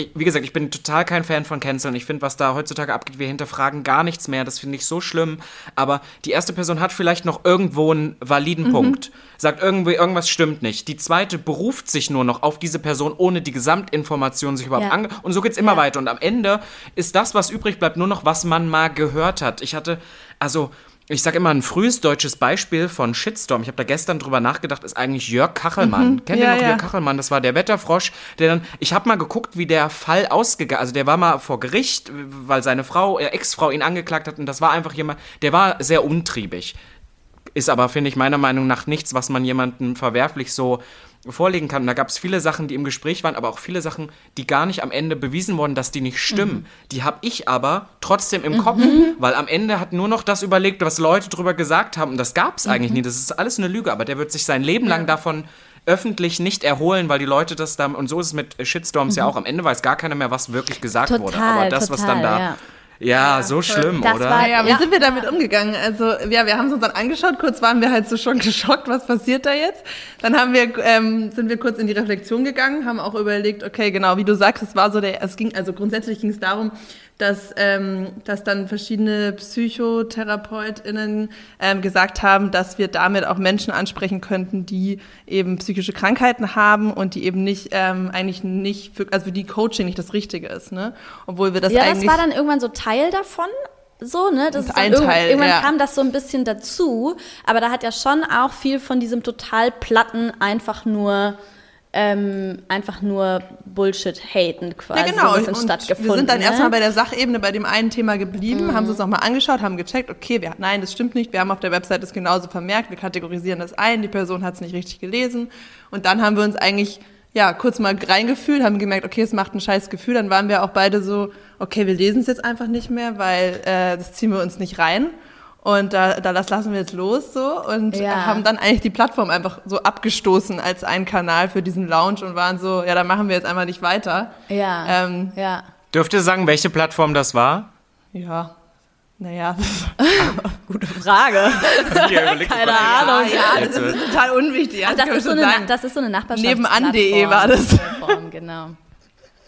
ich, wie gesagt, ich bin total kein Fan von Canceln. Ich finde, was da heutzutage abgeht, wir hinterfragen gar nichts mehr. Das finde ich so schlimm. Aber die erste Person hat vielleicht noch irgendwo einen validen Punkt. Sagt irgendwie, irgendwas stimmt nicht. Die zweite beruft sich nur noch auf diese Person, ohne die Gesamtinformation sich überhaupt Ja. ange... Und so geht's immer Ja. weiter. Und am Ende ist das, was übrig bleibt, nur noch, was man mal gehört hat. Ich hatte, also... Ich sage immer, ein frühes deutsches Beispiel von Shitstorm, ich habe da gestern drüber nachgedacht, ist eigentlich Jörg Kachelmann. Kennt Ja, ihr noch ja. Jörg Kachelmann? Das war der Wetterfrosch, der dann, ich habe mal geguckt, wie der Fall ausgegangen, also der war mal vor Gericht, weil seine Frau, äh, Ex-Frau ihn angeklagt hat und das war einfach jemand, der war sehr umtriebig. Ist aber, finde ich, meiner Meinung nach nichts, was man jemandem verwerflich so vorlegen kann. Und da gab es viele Sachen, die im Gespräch waren, aber auch viele Sachen, die gar nicht am Ende bewiesen wurden, dass die nicht stimmen. Die habe ich aber trotzdem im Kopf, weil am Ende hat nur noch das überlegt, was Leute drüber gesagt haben. Und das gab es eigentlich nie. Das ist alles eine Lüge, aber der wird sich sein Leben lang davon öffentlich nicht erholen, weil die Leute das dann, und so ist es mit Shitstorms ja auch, am Ende weiß gar keiner mehr, was wirklich gesagt wurde. Total, Aber das, was dann total, da. ja. Ja, so schlimm, Das oder? war- Ja, wie Ja. sind wir damit umgegangen? Also, ja, wir haben es uns dann angeschaut, kurz waren wir halt so schon geschockt, was passiert da jetzt. Dann haben wir, ähm, sind wir kurz in die Reflexion gegangen, haben auch überlegt, okay, genau, wie du sagst, es war so der, es ging, also grundsätzlich ging es darum, dass, ähm, dass dann verschiedene PsychotherapeutInnen ähm, gesagt haben, dass wir damit auch Menschen ansprechen könnten, die eben psychische Krankheiten haben und die eben nicht, ähm, eigentlich nicht, für, also für die Coaching nicht das Richtige ist, ne? Obwohl wir das ja, eigentlich... das war dann irgendwann so Teil davon. So, ne? Das ist Ein irgend- Teil, irgendwann ja. kam das so ein bisschen dazu, aber da hat ja schon auch viel von diesem total platten, einfach nur, ähm, einfach nur Bullshit-Haten quasi Ja, genau. und stattgefunden. wir sind dann ne? erstmal bei der Sachebene bei dem einen Thema geblieben, Mhm. haben es uns nochmal angeschaut, haben gecheckt, okay, wir, nein, das stimmt nicht. Wir haben auf der Website das genauso vermerkt, wir kategorisieren das ein, die Person hat es nicht richtig gelesen. Und dann haben wir uns eigentlich ja, kurz mal reingefühlt, haben gemerkt, okay, es macht ein scheiß Gefühl. Dann waren wir auch beide so, okay, wir lesen es jetzt einfach nicht mehr, weil äh, das ziehen wir uns nicht rein. Und da, da das lassen wir jetzt los so und Ja. haben dann eigentlich die Plattform einfach so abgestoßen als einen Kanal für diesen Lounge und waren so, ja, da machen wir jetzt einfach nicht weiter. Ja, Ähm, ja. Dürft ihr sagen, welche Plattform das war? Ja, naja. Gute Frage. Keine Ahnung. Ja, das ist total unwichtig. Also das, ist so eine, das ist so eine Nachbarschaftsplattform. Nebenan.de war das. Genau.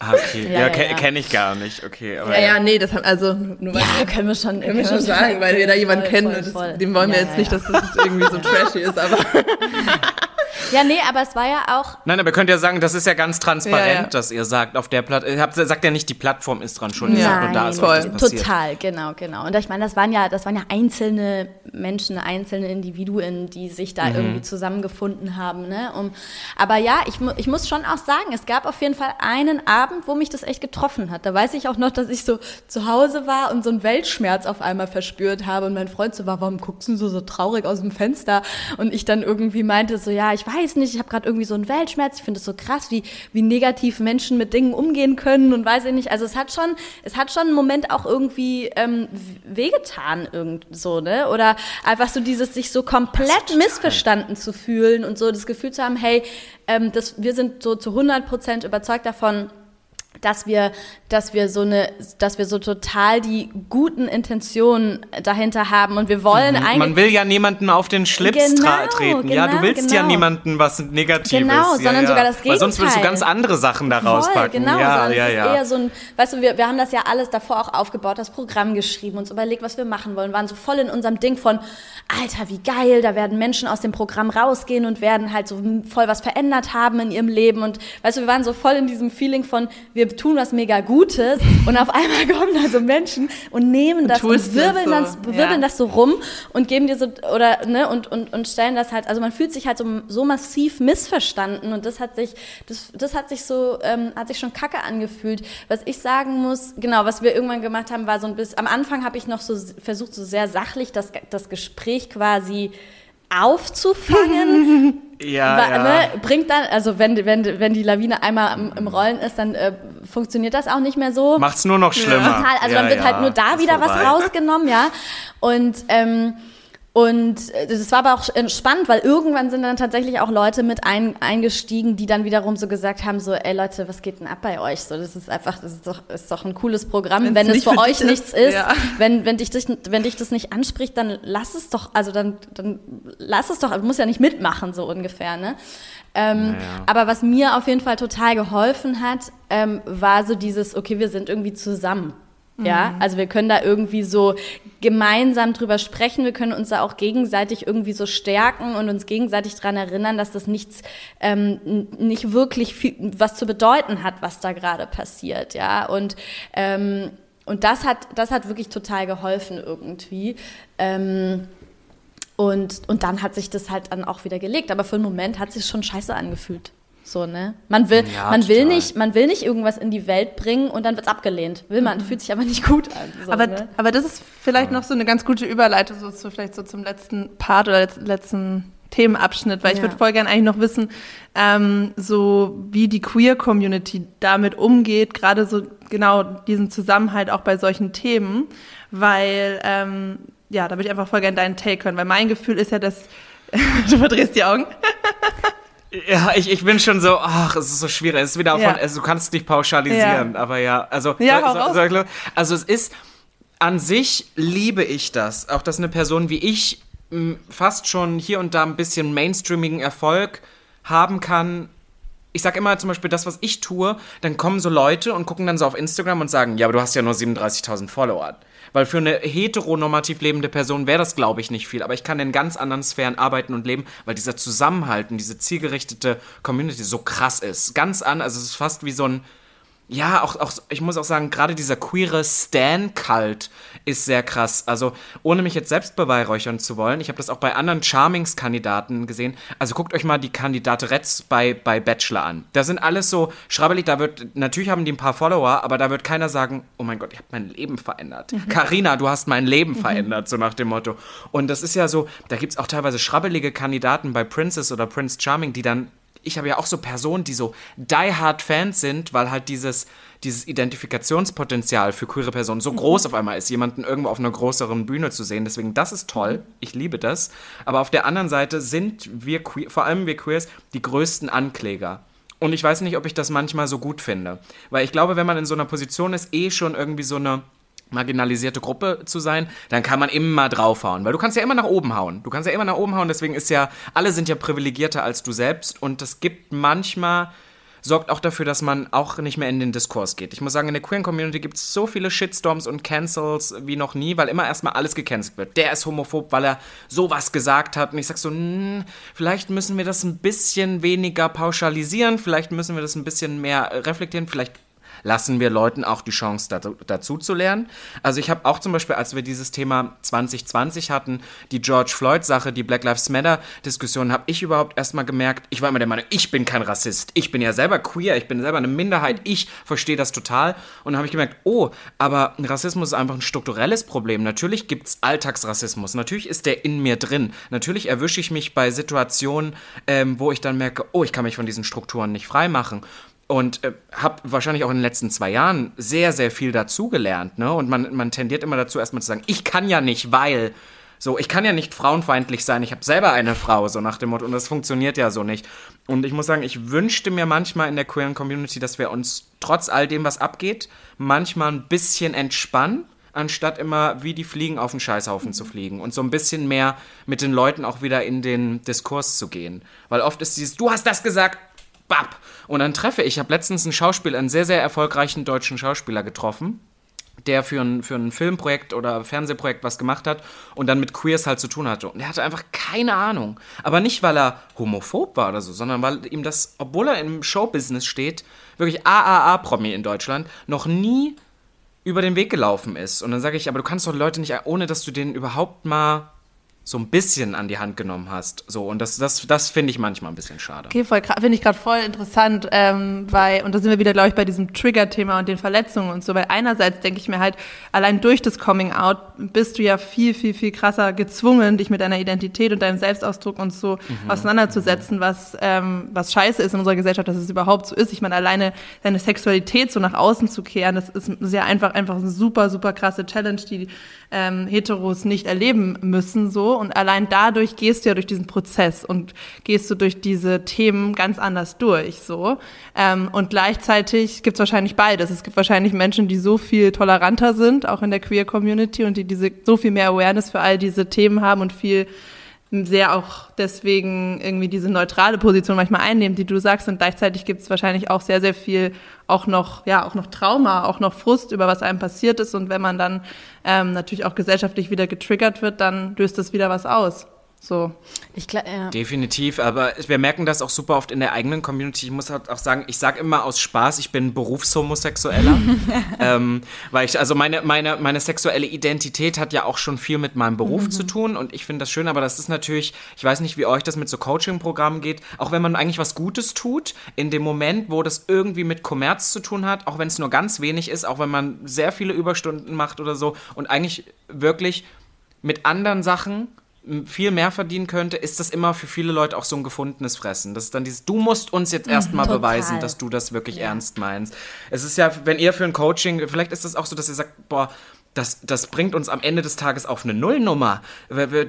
Ah, okay. Ja, Ja, ja, ke ja. kenne ich gar nicht. Okay, aber Ja, ja, nee, das haben, also, nur weil Ja, können wir schon, können wir schon sagen, weil wir da jemanden voll, kennen voll, und das, voll. dem wollen wir jetzt ja, nicht, ja. dass das irgendwie so trashy ist, aber Ja, nee, aber es war ja auch Nein, aber ihr könnt ja sagen, das ist ja ganz transparent, Ja, ja. dass ihr sagt, auf der Plattform, ihr sagt ja nicht, die Plattform ist dran schuld, sagt nur, da ist voll. total, genau, genau. Und ich meine, das waren ja, das waren ja einzelne Menschen, einzelne Individuen, die sich Mhm. da irgendwie zusammengefunden haben. Ne? Um, aber ja, ich, ich muss schon auch sagen, es gab auf jeden Fall einen Abend, wo mich das echt getroffen hat. Da weiß ich auch noch, dass ich so zu Hause war und so einen Weltschmerz auf einmal verspürt habe und mein Freund so war, warum guckst du so, so traurig aus dem Fenster? Und ich dann irgendwie meinte so, ja, ich weiß nicht, ich habe gerade irgendwie so einen Weltschmerz. Ich finde es so krass, wie, wie negativ Menschen mit Dingen umgehen können und weiß ich nicht. Also es hat schon, es hat schon einen Moment auch irgendwie ähm, wehgetan irgend so, ne? Oder einfach so dieses sich so komplett missverstanden zu fühlen und so das Gefühl zu haben, hey, ähm, das, wir sind so zu 100 Prozent überzeugt davon, dass wir, dass wir so eine, dass wir so total die guten Intentionen dahinter haben und wir wollen eigentlich Mhm. Man will ja niemanden auf den Schlips Genau, treten. ja, du genau, willst ja genau. niemanden was Negatives. Genau, ja, sondern ja. sogar das Weil sonst würdest du Gegenteil. ganz andere Sachen da Voll, rauspacken. genau, ja, ja, ja. eher so ein, weißt du, wir, wir haben das ja alles davor auch aufgebaut, das Programm geschrieben, uns überlegt, was wir machen wollen, waren so voll in unserem Ding von, Alter, wie geil, da werden Menschen aus dem Programm rausgehen und werden halt so voll was verändert haben in ihrem Leben und weißt du, wir waren so voll in diesem Feeling von, wir wir tun was mega Gutes und auf einmal kommen da so Menschen und nehmen das und, und wirbeln, das, so. das, wirbeln ja. das so rum und geben dir so, oder, ne, und, und, und stellen das halt, also man fühlt sich halt so, so massiv missverstanden und das hat sich, das, das hat sich so, ähm, hat sich schon kacke angefühlt. Was ich sagen muss, genau, was wir irgendwann gemacht haben, war so ein bisschen, am Anfang habe ich noch so versucht, so sehr sachlich das, das Gespräch quasi aufzufangen. ja, ja. Ne, bringt dann, also wenn, wenn, wenn die Lawine einmal im, im Rollen ist, dann äh, funktioniert das auch nicht mehr so. Macht's nur noch schlimmer. Total, also ja, dann wird ja, halt nur da wieder was rausgenommen, ja. Und ähm, und äh, das war aber auch spannend, weil irgendwann sind dann tatsächlich auch Leute mit ein, eingestiegen, die dann wiederum so gesagt haben, so, ey Leute, was geht denn ab bei euch? So, das ist einfach, das ist doch, ist doch ein cooles Programm. Wenn's wenn es für, euch nichts ist, ja. wenn, wenn, dich, wenn dich das nicht anspricht, dann lass es doch, also dann, dann lass es doch, du musst ja nicht mitmachen, so ungefähr, ne? Ähm, naja. Aber was mir auf jeden Fall total geholfen hat, ähm, war so dieses, okay, wir sind irgendwie zusammen. Ja, mhm. also wir können da irgendwie so gemeinsam drüber sprechen. Wir können uns da auch gegenseitig irgendwie so stärken und uns gegenseitig daran erinnern, dass das nichts, ähm, nicht wirklich viel, was zu bedeuten hat, was da gerade passiert. Ja, und ähm, und das hat, das hat wirklich total geholfen irgendwie. Ähm, und, und dann hat sich das halt dann auch wieder gelegt. Aber für einen Moment hat sich schon scheiße angefühlt. So, ne? Man will, ja, man will nicht, man will nicht irgendwas in die Welt bringen und dann wird es abgelehnt. Will man, mhm. fühlt sich aber nicht gut an. So, aber, ne? aber das ist vielleicht noch so eine ganz gute Überleitung, so, so vielleicht so zum letzten Part oder letzten Themenabschnitt, weil ja. ich würde voll gerne eigentlich noch wissen, ähm, so wie die Queer-Community damit umgeht, gerade so genau diesen Zusammenhalt auch bei solchen Themen, weil ähm, ja, da würde ich einfach voll gerne deinen Take hören, weil mein Gefühl ist ja, dass du verdrehst die Augen. Ja, ich, ich bin schon so, ach, es ist so schwierig. Es ist wieder ja. von, also du kannst nicht pauschalisieren, ja. aber ja, also, ja, so, so, also es ist, an sich liebe ich das. Auch dass eine Person wie ich fast schon hier und da ein bisschen mainstreamigen Erfolg haben kann. Ich sag immer zum Beispiel das, was ich tue, dann kommen so Leute und gucken dann so auf Instagram und sagen, ja, aber du hast ja nur 37.000 Follower. Weil für eine heteronormativ lebende Person wäre das, glaube ich, nicht viel. Aber ich kann in ganz anderen Sphären arbeiten und leben, weil dieser Zusammenhalt und diese zielgerichtete Community so krass ist. Ganz an, also es ist fast wie so ein ja, auch, auch, ich muss auch sagen, gerade dieser queere Stan-Cult ist sehr krass. Also, ohne mich jetzt selbst beweihräuchern zu wollen, ich habe das auch bei anderen Charmings-Kandidaten gesehen. Also, guckt euch mal die Kandidateretts bei, bei Bachelor an. Da sind alles so schrabbelig, da wird, natürlich haben die ein paar Follower, aber da wird keiner sagen, oh mein Gott, ich habe mein Leben verändert. Karina, du hast mein Leben verändert, so nach dem Motto. Und das ist ja so, da gibt es auch teilweise schrabbelige Kandidaten bei Princess oder Prince Charming, die dann ich habe ja auch so Personen, die so die-hard Fans sind, weil halt dieses, dieses Identifikationspotenzial für queere Personen so mhm. groß auf einmal ist, jemanden irgendwo auf einer größeren Bühne zu sehen. Deswegen, das ist toll. Mhm. Ich liebe das. Aber auf der anderen Seite sind wir, queer, vor allem wir Queers, die größten Ankläger. Und ich weiß nicht, ob ich das manchmal so gut finde. Weil ich glaube, wenn man in so einer Position ist, eh schon irgendwie so eine marginalisierte Gruppe zu sein, dann kann man immer draufhauen, weil du kannst ja immer nach oben hauen. Du kannst ja immer nach oben hauen, deswegen ist ja, alle sind ja privilegierter als du selbst und das gibt manchmal, sorgt auch dafür, dass man auch nicht mehr in den Diskurs geht. Ich muss sagen, in der queeren Community gibt es so viele Shitstorms und Cancels wie noch nie, weil immer erstmal alles gecancelt wird. Der ist homophob, weil er sowas gesagt hat und ich sag so, mh, hm, vielleicht müssen wir das ein bisschen weniger pauschalisieren, vielleicht müssen wir das ein bisschen mehr reflektieren, vielleicht lassen wir Leuten auch die Chance dazu, dazu zu lernen. Also ich habe auch zum Beispiel, als wir dieses Thema 2020 hatten, die George Floyd-Sache, die Black Lives Matter-Diskussion, habe ich überhaupt erstmal gemerkt, ich war immer der Meinung, ich bin kein Rassist, ich bin ja selber queer, ich bin selber eine Minderheit, ich verstehe das total. Und dann habe ich gemerkt, oh, aber Rassismus ist einfach ein strukturelles Problem. Natürlich gibt es Alltagsrassismus, natürlich ist der in mir drin. Natürlich erwische ich mich bei Situationen, ähm, wo ich dann merke, oh, ich kann mich von diesen Strukturen nicht freimachen und äh, habe wahrscheinlich auch in den letzten zwei Jahren sehr, sehr viel dazugelernt. Ne? Und man, man tendiert immer dazu, erstmal zu sagen, ich kann ja nicht, weil. So, ich kann ja nicht frauenfeindlich sein, ich habe selber eine Frau, so nach dem Motto, und das funktioniert ja so nicht. Und ich muss sagen, ich wünschte mir manchmal in der queeren Community, dass wir uns trotz all dem, was abgeht, manchmal ein bisschen entspannen, anstatt immer wie die Fliegen auf den Scheißhaufen zu fliegen und so ein bisschen mehr mit den Leuten auch wieder in den Diskurs zu gehen. Weil oft ist dieses, du hast das gesagt, bap. Und dann treffe ich, ich habe letztens einen Schauspieler, einen sehr, sehr erfolgreichen deutschen Schauspieler getroffen. der für ein, für ein Filmprojekt oder Fernsehprojekt was gemacht hat und dann mit Queers halt zu tun hatte. Und er hatte einfach keine Ahnung. Aber nicht, weil er homophob war oder so, sondern weil ihm das, obwohl er im Showbusiness steht, wirklich AAA-Promi in Deutschland, noch nie über den Weg gelaufen ist. Und dann sage ich, aber du kannst doch Leute nicht, ohne dass du denen überhaupt mal so ein bisschen an die Hand genommen hast. So, und das, das, das finde ich manchmal ein bisschen schade. Okay, finde ich gerade voll interessant, ähm, weil, und da sind wir wieder, glaube ich, bei diesem Trigger-Thema und den Verletzungen und so, weil einerseits denke ich mir halt, allein durch das Coming-out bist du ja viel, viel, viel krasser gezwungen, dich mit deiner Identität und deinem Selbstausdruck und so mhm. auseinanderzusetzen, was, ähm, was scheiße ist in unserer Gesellschaft, dass es überhaupt so ist. Ich meine, alleine deine Sexualität so nach außen zu kehren, das ist sehr einfach, einfach eine super, super krasse Challenge, die ähm, Heteros nicht erleben müssen, so. Und allein dadurch gehst du ja durch diesen Prozess und gehst du durch diese Themen ganz anders durch, so. Ähm, und gleichzeitig gibt es wahrscheinlich beides. Es gibt wahrscheinlich Menschen, die so viel toleranter sind, auch in der Queer Community und die diese, so viel mehr Awareness für all diese Themen haben und viel sehr auch deswegen irgendwie diese neutrale Position manchmal einnehmen, die du sagst. Und gleichzeitig gibt es wahrscheinlich auch sehr, sehr viel auch noch, ja, auch noch Trauma, auch noch Frust über was einem passiert ist. Und wenn man dann ähm, natürlich auch gesellschaftlich wieder getriggert wird, dann löst das wieder was aus. So. Ich glaub, ja. Definitiv, aber wir merken das auch super oft in der eigenen Community. Ich muss halt auch sagen, ich sage immer aus Spaß, ich bin Berufshomosexueller. ähm, weil ich, also meine, meine, meine sexuelle Identität hat ja auch schon viel mit meinem Beruf mhm. zu tun und ich finde das schön, aber das ist natürlich, ich weiß nicht, wie euch das mit so Coaching-Programmen geht, auch wenn man eigentlich was Gutes tut, in dem Moment, wo das irgendwie mit Kommerz zu tun hat, auch wenn es nur ganz wenig ist, auch wenn man sehr viele Überstunden macht oder so und eigentlich wirklich mit anderen Sachen viel mehr verdienen könnte, ist das immer für viele Leute auch so ein gefundenes Fressen. Das ist dann dieses, du musst uns jetzt erstmal mhm, beweisen, dass du das wirklich ja. ernst meinst. Es ist ja, wenn ihr für ein Coaching, vielleicht ist es auch so, dass ihr sagt, boah, das, das bringt uns am Ende des Tages auf eine Nullnummer.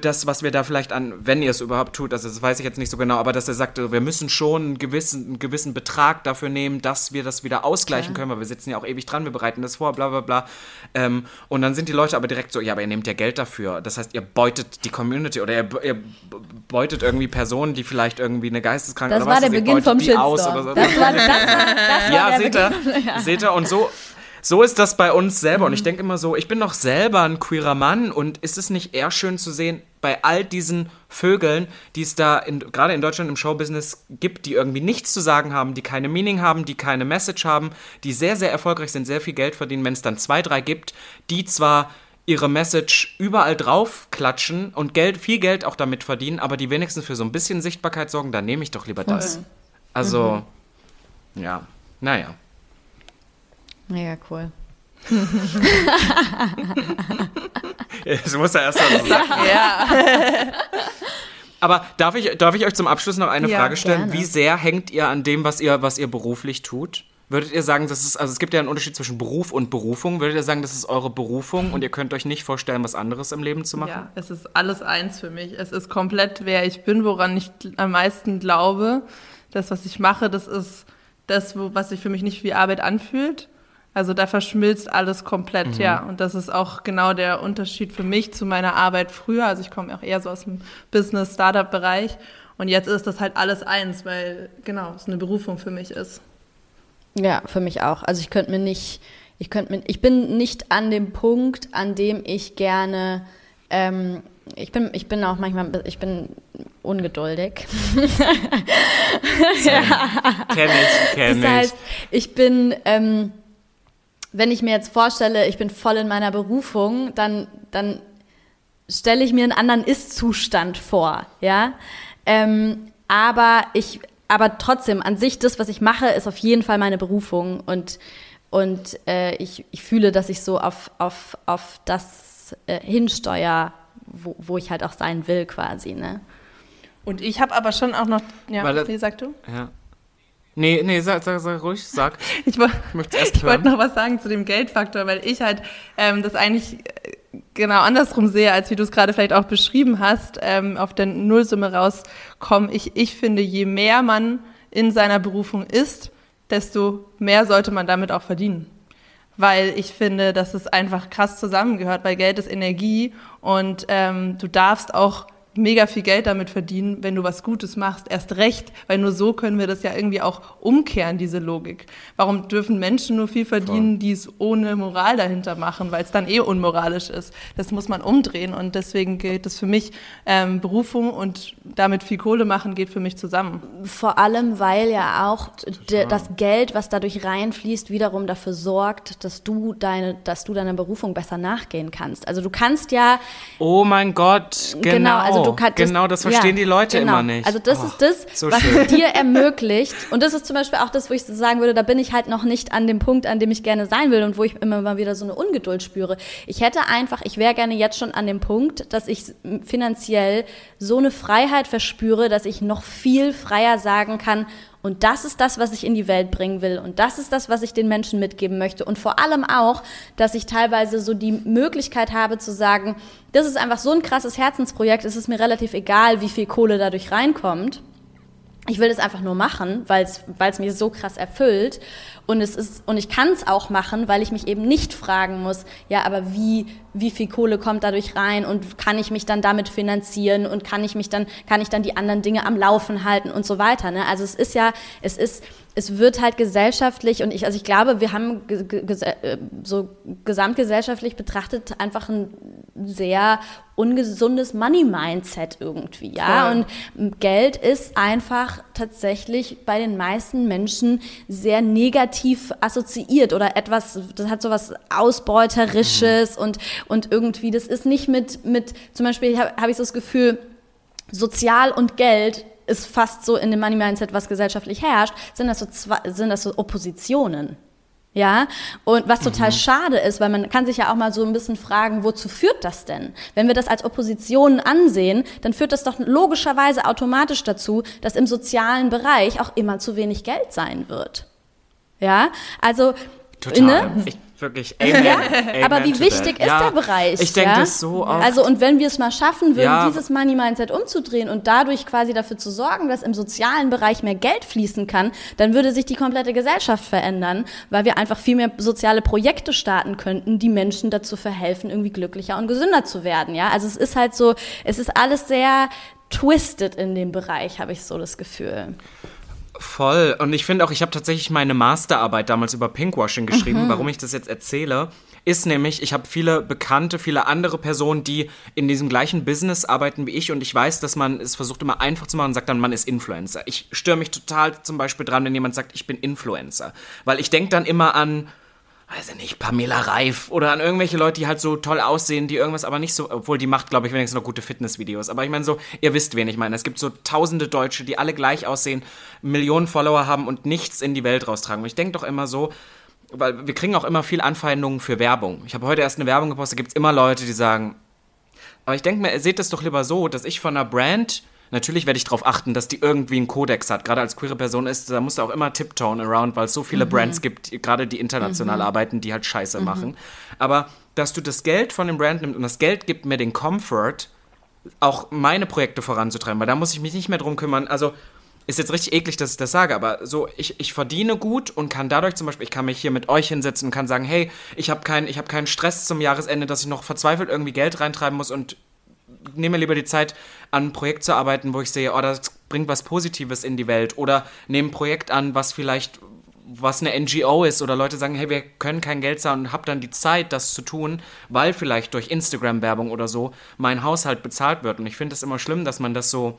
Das, was wir da vielleicht an, wenn ihr es überhaupt tut, also das weiß ich jetzt nicht so genau, aber dass er sagt, wir müssen schon einen gewissen, einen gewissen Betrag dafür nehmen, dass wir das wieder ausgleichen okay. können, weil wir sitzen ja auch ewig dran, wir bereiten das vor, bla bla bla. Ähm, und dann sind die Leute aber direkt so, ja, aber ihr nehmt ja Geld dafür. Das heißt, ihr beutet die Community oder ihr, ihr beutet irgendwie Personen, die vielleicht irgendwie eine Geisteskranke das oder was war der Beginn vom Shitstorm. So. Das war, das war, das war ja, seht ihr, ja. seht ihr, und so so ist das bei uns selber. Mhm. Und ich mhm. denke immer so, ich bin doch selber ein queerer Mann und ist es nicht eher schön zu sehen, bei all diesen Vögeln, die es da gerade in Deutschland im Showbusiness gibt, die irgendwie nichts zu sagen haben, die keine Meaning haben, die keine Message haben, die sehr, sehr erfolgreich sind, sehr viel Geld verdienen, wenn es dann zwei, drei gibt, die zwar ihre Message überall drauf klatschen und Geld, viel Geld auch damit verdienen, aber die wenigstens für so ein bisschen Sichtbarkeit sorgen, dann nehme ich doch lieber das. Also, mhm. ja, naja. Mega cool. das muss er erst mal sagen. Ja. Aber darf ich, darf ich euch zum Abschluss noch eine ja, Frage stellen? Gerne. Wie sehr hängt ihr an dem, was ihr, was ihr beruflich tut? Würdet ihr sagen, das ist, also es gibt ja einen Unterschied zwischen Beruf und Berufung. Würdet ihr sagen, das ist eure Berufung und ihr könnt euch nicht vorstellen, was anderes im Leben zu machen? Ja, es ist alles eins für mich. Es ist komplett, wer ich bin, woran ich am meisten glaube. Das, was ich mache, das ist das, was sich für mich nicht wie Arbeit anfühlt. Also da verschmilzt alles komplett, mhm. ja. Und das ist auch genau der Unterschied für mich zu meiner Arbeit früher. Also ich komme auch eher so aus dem Business-Startup-Bereich. Und jetzt ist das halt alles eins, weil genau, es eine Berufung für mich ist. Ja, für mich auch. Also ich könnte mir nicht, ich könnte mir, ich bin nicht an dem Punkt, an dem ich gerne, ähm, ich bin, ich bin auch manchmal, ich bin ungeduldig. ja. Kenn ich, kenn das heißt, ich bin, ähm, wenn ich mir jetzt vorstelle, ich bin voll in meiner Berufung, dann, dann stelle ich mir einen anderen Ist-Zustand vor, ja. Ähm, aber ich, aber trotzdem, an sich, das, was ich mache, ist auf jeden Fall meine Berufung und, und äh, ich, ich fühle, dass ich so auf, auf, auf das äh, hinsteuere, wo, wo ich halt auch sein will, quasi, ne? Und ich habe aber schon auch noch, ja, Weil, wie sagst du? Ja. Nee, nee, sag, sag, sag ruhig, sag. Ich, wollte wollt noch was sagen zu dem Geldfaktor, weil ich halt ähm, das eigentlich äh, genau andersrum sehe, als wie du es gerade vielleicht auch beschrieben hast, ähm, auf der Nullsumme rauskommen. Ich, ich finde, je mehr man in seiner Berufung ist, desto mehr sollte man damit auch verdienen. Weil ich finde, dass es einfach krass zusammengehört, weil Geld ist Energie und ähm, du darfst auch mega viel Geld damit verdienen, wenn du was Gutes machst. Erst recht, weil nur so können wir das ja irgendwie auch umkehren, diese Logik. Warum dürfen Menschen nur viel verdienen, die es ohne Moral dahinter machen, weil es dann eh unmoralisch ist? Das muss man umdrehen und deswegen gilt es für mich, ähm, Berufung und damit viel Kohle machen geht für mich zusammen. Vor allem, weil ja auch das Geld, was dadurch reinfließt, wiederum dafür sorgt, dass du deine, dass du deiner Berufung besser nachgehen kannst. Also du kannst ja. Oh mein Gott, genau. genau also du kannst, genau, das verstehen ja, die Leute genau. immer nicht. Also das oh, ist das, so was es dir ermöglicht. Und das ist zum Beispiel auch das, wo ich sagen würde, da bin ich halt noch nicht an dem Punkt, an dem ich gerne sein will und wo ich immer mal wieder so eine Ungeduld spüre. Ich hätte einfach, ich wäre gerne jetzt schon an dem Punkt, dass ich finanziell so eine Freiheit verspüre, dass ich noch viel freier sagen kann, und das ist das, was ich in die Welt bringen will. Und das ist das, was ich den Menschen mitgeben möchte. Und vor allem auch, dass ich teilweise so die Möglichkeit habe zu sagen, das ist einfach so ein krasses Herzensprojekt, es ist mir relativ egal, wie viel Kohle dadurch reinkommt ich will das einfach nur machen, weil es mich so krass erfüllt. Und es ist, und ich kann es auch machen, weil ich mich eben nicht fragen muss, ja, aber wie, wie viel Kohle kommt dadurch rein und kann ich mich dann damit finanzieren und kann ich mich dann, kann ich dann die anderen Dinge am Laufen halten und so weiter. Ne? Also es ist ja, es ist, es wird halt gesellschaftlich und ich, also ich glaube, wir haben äh, so gesamtgesellschaftlich betrachtet einfach ein sehr ungesundes Money-Mindset irgendwie, ja. Voll. Und Geld ist einfach tatsächlich bei den meisten Menschen sehr negativ assoziiert oder etwas, das hat so was Ausbeuterisches mhm. und, und irgendwie, das ist nicht mit, mit, zum Beispiel habe hab ich so das Gefühl, Sozial und Geld ist fast so in dem Money Mindset, was gesellschaftlich herrscht, sind das so, zwei, sind das so Oppositionen. Ja, und was total mhm. schade ist, weil man kann sich ja auch mal so ein bisschen fragen, wozu führt das denn? Wenn wir das als Opposition ansehen, dann führt das doch logischerweise automatisch dazu, dass im sozialen Bereich auch immer zu wenig Geld sein wird. Ja, also Total. Ne? Ich, wirklich. Amen, ja, amen aber wie wichtig ist ja, der Bereich? Ich denke ja? das so oft. Also und wenn wir es mal schaffen würden, ja. dieses Money Mindset umzudrehen und dadurch quasi dafür zu sorgen, dass im sozialen Bereich mehr Geld fließen kann, dann würde sich die komplette Gesellschaft verändern, weil wir einfach viel mehr soziale Projekte starten könnten, die Menschen dazu verhelfen, irgendwie glücklicher und gesünder zu werden. Ja, also es ist halt so, es ist alles sehr twisted in dem Bereich, habe ich so das Gefühl. Voll. Und ich finde auch, ich habe tatsächlich meine Masterarbeit damals über Pinkwashing geschrieben. Mhm. Warum ich das jetzt erzähle, ist nämlich, ich habe viele Bekannte, viele andere Personen, die in diesem gleichen Business arbeiten wie ich und ich weiß, dass man es versucht immer einfach zu machen und sagt dann, man ist Influencer. Ich störe mich total zum Beispiel dran, wenn jemand sagt, ich bin Influencer. Weil ich denke dann immer an weiß ich nicht, Pamela Reif oder an irgendwelche Leute, die halt so toll aussehen, die irgendwas aber nicht so, obwohl die macht, glaube ich, wenigstens noch gute Fitnessvideos. Aber ich meine so, ihr wisst, wen ich meine. Es gibt so tausende Deutsche, die alle gleich aussehen, Millionen Follower haben und nichts in die Welt raustragen. Und ich denke doch immer so, weil wir kriegen auch immer viel Anfeindungen für Werbung. Ich habe heute erst eine Werbung gepostet, gibt es immer Leute, die sagen, aber ich denke mir, ihr seht es doch lieber so, dass ich von einer Brand Natürlich werde ich darauf achten, dass die irgendwie einen Kodex hat. Gerade als queere Person ist, da musst du auch immer tiptoen around, weil es so viele mhm. Brands gibt, gerade die international mhm. arbeiten, die halt Scheiße mhm. machen. Aber dass du das Geld von dem Brand nimmst und das Geld gibt mir den Comfort, auch meine Projekte voranzutreiben, weil da muss ich mich nicht mehr drum kümmern. Also ist jetzt richtig eklig, dass ich das sage, aber so, ich, ich verdiene gut und kann dadurch zum Beispiel, ich kann mich hier mit euch hinsetzen und kann sagen, hey, ich habe keinen hab keinen Stress zum Jahresende, dass ich noch verzweifelt irgendwie Geld reintreiben muss und nehme lieber die Zeit, an einem Projekt zu arbeiten, wo ich sehe, oh, das bringt was Positives in die Welt. Oder nehme ein Projekt an, was vielleicht was eine NGO ist oder Leute sagen, hey, wir können kein Geld zahlen und hab dann die Zeit, das zu tun, weil vielleicht durch Instagram-Werbung oder so mein Haushalt bezahlt wird. Und ich finde es immer schlimm, dass man das so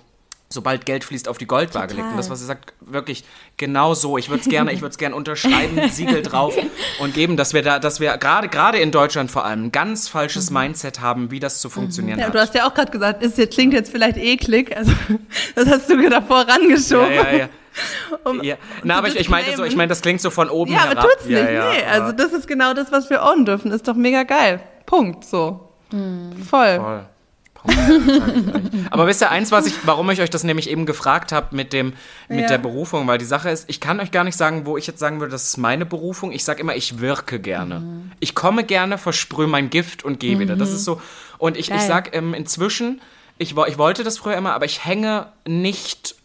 sobald Geld fließt, auf die Goldwaage Total. legt. Und das, was er sagt, wirklich genau so. Ich würde es gerne, ich würde es gerne unterschreiben, Siegel drauf und geben, dass wir da, dass wir gerade, gerade in Deutschland vor allem ein ganz falsches mhm. Mindset haben, wie das zu funktionieren mhm. ja, hat. Du hast ja auch gerade gesagt, ist jetzt, klingt jetzt vielleicht eklig, also das hast du davor rangeschoben. Ja, ja, ja. Um, ja. Na, aber ich, ich meinte so, ich meine, das klingt so von oben ja, herab. Ja, aber tut's nicht. Ja, nee, also das ist genau das, was wir ownen dürfen. Ist doch mega geil. Punkt. So. Mhm. Voll. Voll. Aber wisst ihr eins, was ich, warum ich euch das nämlich eben gefragt habe mit dem, mit ja. der Berufung, weil die Sache ist, ich kann euch gar nicht sagen, wo ich jetzt sagen würde, das ist meine Berufung. Ich sage immer, ich wirke gerne. Mhm. Ich komme gerne, versprühe mein Gift und gehe mhm. wieder. Das ist so. Und ich, ich sage ähm, inzwischen, ich, ich wollte das früher immer, aber ich hänge nicht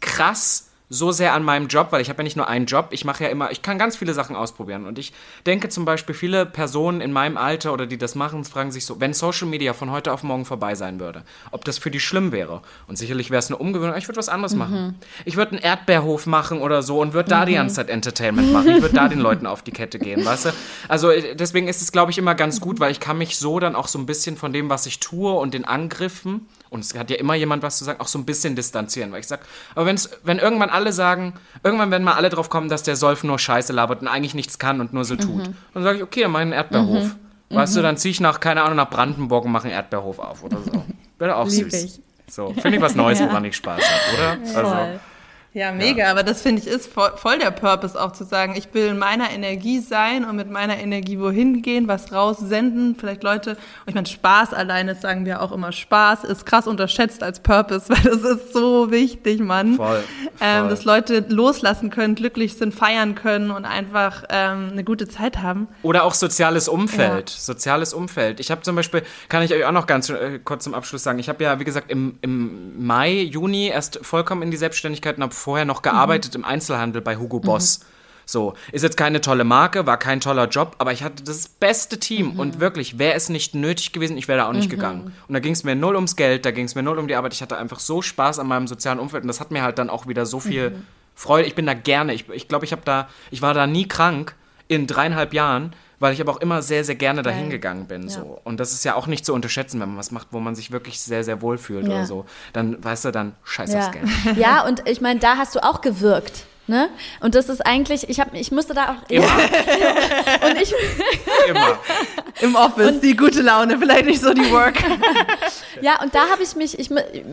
krass so sehr an meinem Job, weil ich habe ja nicht nur einen Job, ich mache ja immer, ich kann ganz viele Sachen ausprobieren. Und ich denke zum Beispiel, viele Personen in meinem Alter oder die das machen, fragen sich so, wenn Social Media von heute auf morgen vorbei sein würde, ob das für die schlimm wäre. Und sicherlich wäre es eine Umgewöhnung, ich würde was anderes mhm. machen. Ich würde einen Erdbeerhof machen oder so und würde da mhm. die ganze Zeit Entertainment machen. Ich würde da den Leuten auf die Kette gehen, weißt du? Also äh, deswegen ist es, glaube ich, immer ganz gut, weil ich kann mich so dann auch so ein bisschen von dem, was ich tue und den Angriffen und es hat ja immer jemand was zu sagen, auch so ein bisschen distanzieren, weil ich sage, aber wenn's, wenn irgendwann alle sagen, irgendwann werden mal alle drauf kommen, dass der Solf nur Scheiße labert und eigentlich nichts kann und nur so tut, mhm. dann sage ich, okay, dann mach einen Erdbeerhof. Mhm. Weißt du, mhm. dann ziehe ich nach, keine Ahnung, nach Brandenburg und mache einen Erdbeerhof auf oder so. Wäre auch Lieb süß. Ich. So, finde ich was Neues, ja. woran ich Spaß habe, oder? Ja. Also, ja, mega, ja. aber das finde ich ist voll, voll, der Purpose auch zu sagen, ich will in meiner Energie sein und mit meiner Energie wohin gehen, was raussenden, vielleicht Leute, ich meine, Spaß alleine, sagen wir auch immer, Spaß ist krass unterschätzt als Purpose, weil das ist so wichtig, Mann. Voll, voll. Ähm, dass Leute loslassen können, glücklich sind, feiern können und einfach ähm, eine gute Zeit haben. Oder auch soziales Umfeld, ja. soziales Umfeld. Ich habe zum Beispiel, kann ich euch auch noch ganz äh, kurz zum Abschluss sagen, ich habe ja, wie gesagt, im, im Mai, Juni erst vollkommen in die Selbstständigkeit und habe vorher noch gearbeitet mhm. im Einzelhandel bei Hugo Boss. Mhm. So, ist jetzt keine tolle Marke, war kein toller Job, aber ich hatte das beste Team mhm. und wirklich, wäre es nicht nötig gewesen, ich wäre da auch nicht mhm. gegangen. Und da ging es mir null ums Geld, da ging es mir null um die Arbeit. Ich hatte einfach so Spaß an meinem sozialen Umfeld und das hat mir halt dann auch wieder so viel mhm. Freude. Ich bin da gerne, ich, ich glaube, ich habe da, ich war da nie krank in dreieinhalb Jahren, weil ich aber auch immer sehr, sehr gerne dahin gegangen bin. Ja. So. Und das ist ja auch nicht zu unterschätzen, wenn man was macht, wo man sich wirklich sehr, sehr wohl fühlt ja. oder so. Dann, weißt du, dann scheiß aufs Geld. Ja, und ich meine, da hast du auch gewirkt. Ne? Und das ist eigentlich, ich habe, ich musste da auch immer. und ich immer im Office und die gute Laune, vielleicht nicht so die Work. ja, und da habe ich mich, ich,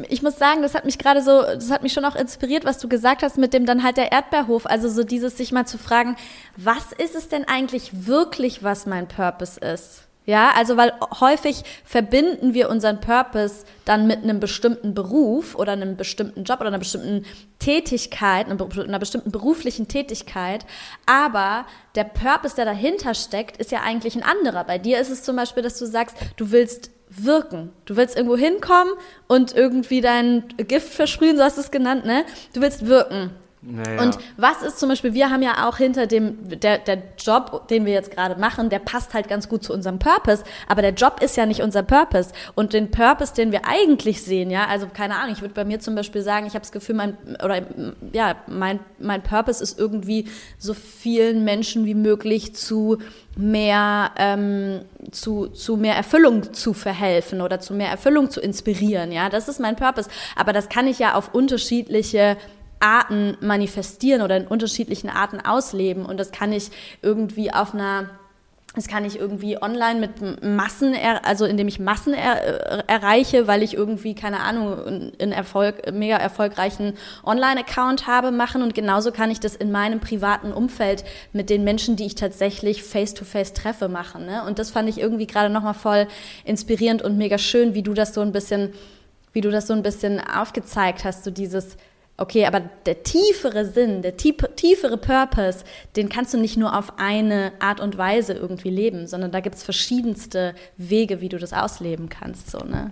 ich muss sagen, das hat mich gerade so, das hat mich schon auch inspiriert, was du gesagt hast mit dem dann halt der Erdbeerhof. Also so dieses sich mal zu fragen, was ist es denn eigentlich wirklich, was mein Purpose ist? Ja, also weil häufig verbinden wir unseren Purpose dann mit einem bestimmten Beruf oder einem bestimmten Job oder einer bestimmten Tätigkeit, einer bestimmten beruflichen Tätigkeit. Aber der Purpose, der dahinter steckt, ist ja eigentlich ein anderer. Bei dir ist es zum Beispiel, dass du sagst, du willst wirken. Du willst irgendwo hinkommen und irgendwie dein Gift versprühen, so hast du es genannt, ne? Du willst wirken. Naja. Und was ist zum Beispiel, wir haben ja auch hinter dem, der, der Job, den wir jetzt gerade machen, der passt halt ganz gut zu unserem Purpose, aber der Job ist ja nicht unser Purpose. Und den Purpose, den wir eigentlich sehen, ja, also keine Ahnung, ich würde bei mir zum Beispiel sagen, ich habe das Gefühl, mein, oder ja, mein, mein Purpose ist irgendwie so vielen Menschen wie möglich zu mehr ähm, zu, zu mehr Erfüllung zu verhelfen oder zu mehr Erfüllung zu inspirieren. Ja, das ist mein Purpose. Aber das kann ich ja auf unterschiedliche Arten manifestieren oder in unterschiedlichen Arten ausleben. Und das kann ich irgendwie auf einer das kann ich irgendwie online mit Massen, also indem ich Massen er, erreiche, weil ich irgendwie, keine Ahnung, einen Erfolg, mega erfolgreichen Online-Account habe, machen. Und genauso kann ich das in meinem privaten Umfeld mit den Menschen, die ich tatsächlich face-to-face -face treffe, machen. Ne? Und das fand ich irgendwie gerade nochmal voll inspirierend und mega schön, wie du das so ein bisschen, wie du das so ein bisschen aufgezeigt hast, so dieses, Okay, aber der tiefere Sinn, der tiefere Purpose, den kannst du nicht nur auf eine Art und Weise irgendwie leben, sondern da gibt es verschiedenste Wege, wie du das ausleben kannst. So, ne?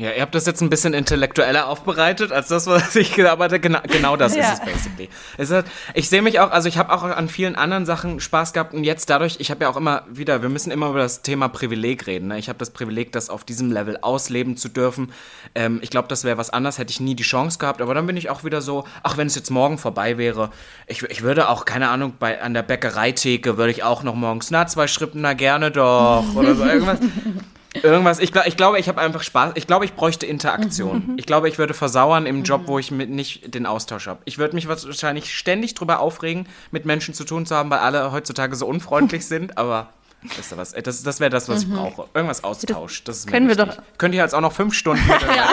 Ja, ihr habt das jetzt ein bisschen intellektueller aufbereitet als das, was ich gesagt habe. Genau, genau das ja. ist es basically. Es hat, ich sehe mich auch, also ich habe auch an vielen anderen Sachen Spaß gehabt und jetzt dadurch, ich habe ja auch immer wieder, wir müssen immer über das Thema Privileg reden. Ne? Ich habe das Privileg, das auf diesem Level ausleben zu dürfen. Ähm, ich glaube, das wäre was anderes, hätte ich nie die Chance gehabt. Aber dann bin ich auch wieder so, ach, wenn es jetzt morgen vorbei wäre, ich, ich würde auch, keine Ahnung, bei, an der Bäckereitheke würde ich auch noch morgens, na, zwei Schrippen, na gerne doch, oder so irgendwas. Irgendwas, ich, glaub, ich glaube, ich habe einfach Spaß. Ich glaube, ich bräuchte Interaktion. Mhm. Ich glaube, ich würde versauern im Job, wo ich mit nicht den Austausch habe. Ich würde mich wahrscheinlich ständig drüber aufregen, mit Menschen zu tun zu haben, weil alle heutzutage so unfreundlich sind, aber Wisst ihr was? Das, das wäre das, was mhm. ich brauche. Irgendwas Austausch. Das ist können wir doch. Könnt ihr jetzt auch noch fünf Stunden ja.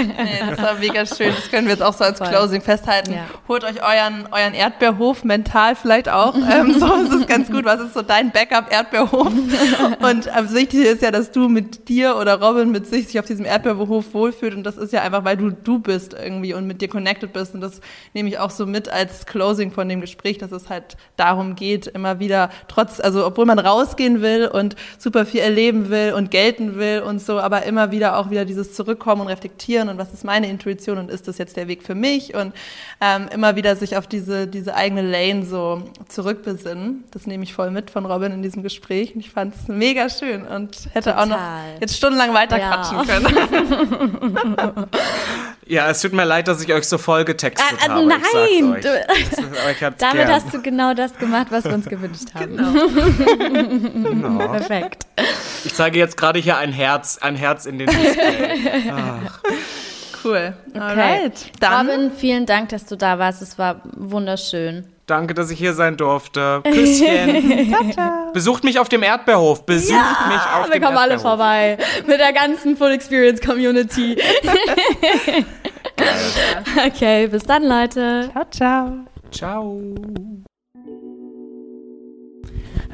nee, Das war mega schön. Das können wir jetzt auch so als Voll. Closing festhalten. Ja. Holt euch euren, euren Erdbeerhof mental vielleicht auch. ähm, so ist es ganz gut. Was ist so dein Backup-Erdbeerhof? Und ähm, wichtig ist ja, dass du mit dir oder Robin mit sich sich auf diesem Erdbeerhof wohlfühlt. Und das ist ja einfach, weil du du bist irgendwie und mit dir connected bist. Und das nehme ich auch so mit als Closing von dem Gespräch, dass es halt darum geht, immer wieder trotz, also obwohl man raus rausgehen will und super viel erleben will und gelten will und so, aber immer wieder auch wieder dieses Zurückkommen und reflektieren und was ist meine Intuition und ist das jetzt der Weg für mich und ähm, immer wieder sich auf diese, diese eigene Lane so zurückbesinnen. Das nehme ich voll mit von Robin in diesem Gespräch und ich fand es mega schön und hätte Total. auch noch jetzt stundenlang weiter ja. quatschen können. ja, es tut mir leid, dass ich euch so voll getextet äh, äh, habe. Nein, du, damit gern. hast du genau das gemacht, was wir uns gewünscht haben. Genau. genau. Perfekt. Ich zeige jetzt gerade hier ein Herz, ein Herz in den Display. Ach. Cool. Okay. Alright. Dann. Robin, vielen Dank, dass du da warst. Es war wunderschön. Danke, dass ich hier sein durfte. Küsschen. Besucht mich auf dem Erdbeerhof. Besucht ja, mich auf dem Erdbeerhof. Wir kommen alle vorbei. Mit der ganzen Full Experience Community. okay, bis dann, Leute. Ciao, ciao. Ciao.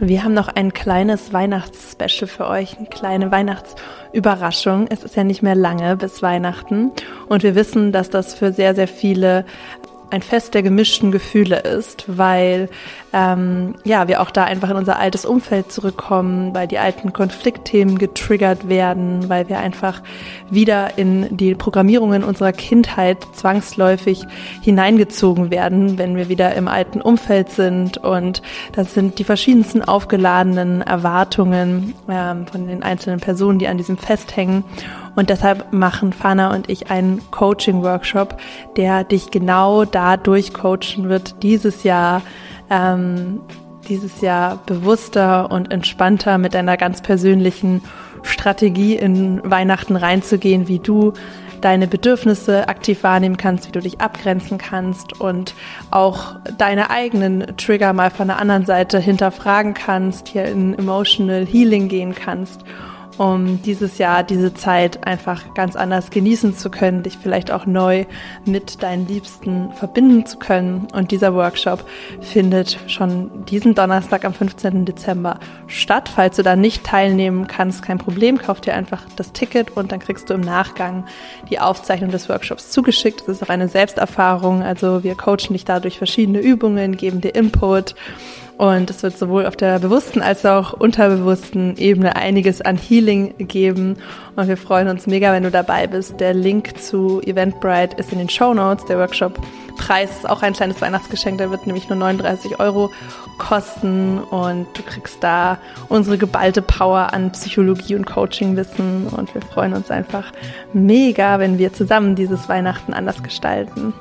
Wir haben noch ein kleines Weihnachtsspecial für euch, eine kleine Weihnachtsüberraschung. Es ist ja nicht mehr lange bis Weihnachten und wir wissen, dass das für sehr, sehr viele ein Fest der gemischten Gefühle ist, weil ähm, ja wir auch da einfach in unser altes Umfeld zurückkommen, weil die alten Konfliktthemen getriggert werden, weil wir einfach wieder in die Programmierungen unserer Kindheit zwangsläufig hineingezogen werden, wenn wir wieder im alten Umfeld sind. Und das sind die verschiedensten aufgeladenen Erwartungen ähm, von den einzelnen Personen, die an diesem Fest hängen und deshalb machen Fana und ich einen Coaching-Workshop, der dich genau da durchcoachen wird, dieses Jahr, ähm, dieses Jahr bewusster und entspannter mit deiner ganz persönlichen Strategie in Weihnachten reinzugehen, wie du deine Bedürfnisse aktiv wahrnehmen kannst, wie du dich abgrenzen kannst und auch deine eigenen Trigger mal von der anderen Seite hinterfragen kannst, hier in Emotional Healing gehen kannst um dieses Jahr, diese Zeit einfach ganz anders genießen zu können, dich vielleicht auch neu mit deinen Liebsten verbinden zu können. Und dieser Workshop findet schon diesen Donnerstag am 15. Dezember statt. Falls du da nicht teilnehmen kannst, kein Problem, kauf dir einfach das Ticket und dann kriegst du im Nachgang die Aufzeichnung des Workshops zugeschickt. Das ist auch eine Selbsterfahrung. Also wir coachen dich da durch verschiedene Übungen, geben dir Input und es wird sowohl auf der bewussten als auch unterbewussten Ebene einiges an Healing geben. Und wir freuen uns mega, wenn du dabei bist. Der Link zu Eventbrite ist in den Show Notes. Der Workshop-Preis ist auch ein kleines Weihnachtsgeschenk. Der wird nämlich nur 39 Euro kosten. Und du kriegst da unsere geballte Power an Psychologie und Coaching-Wissen. Und wir freuen uns einfach mega, wenn wir zusammen dieses Weihnachten anders gestalten.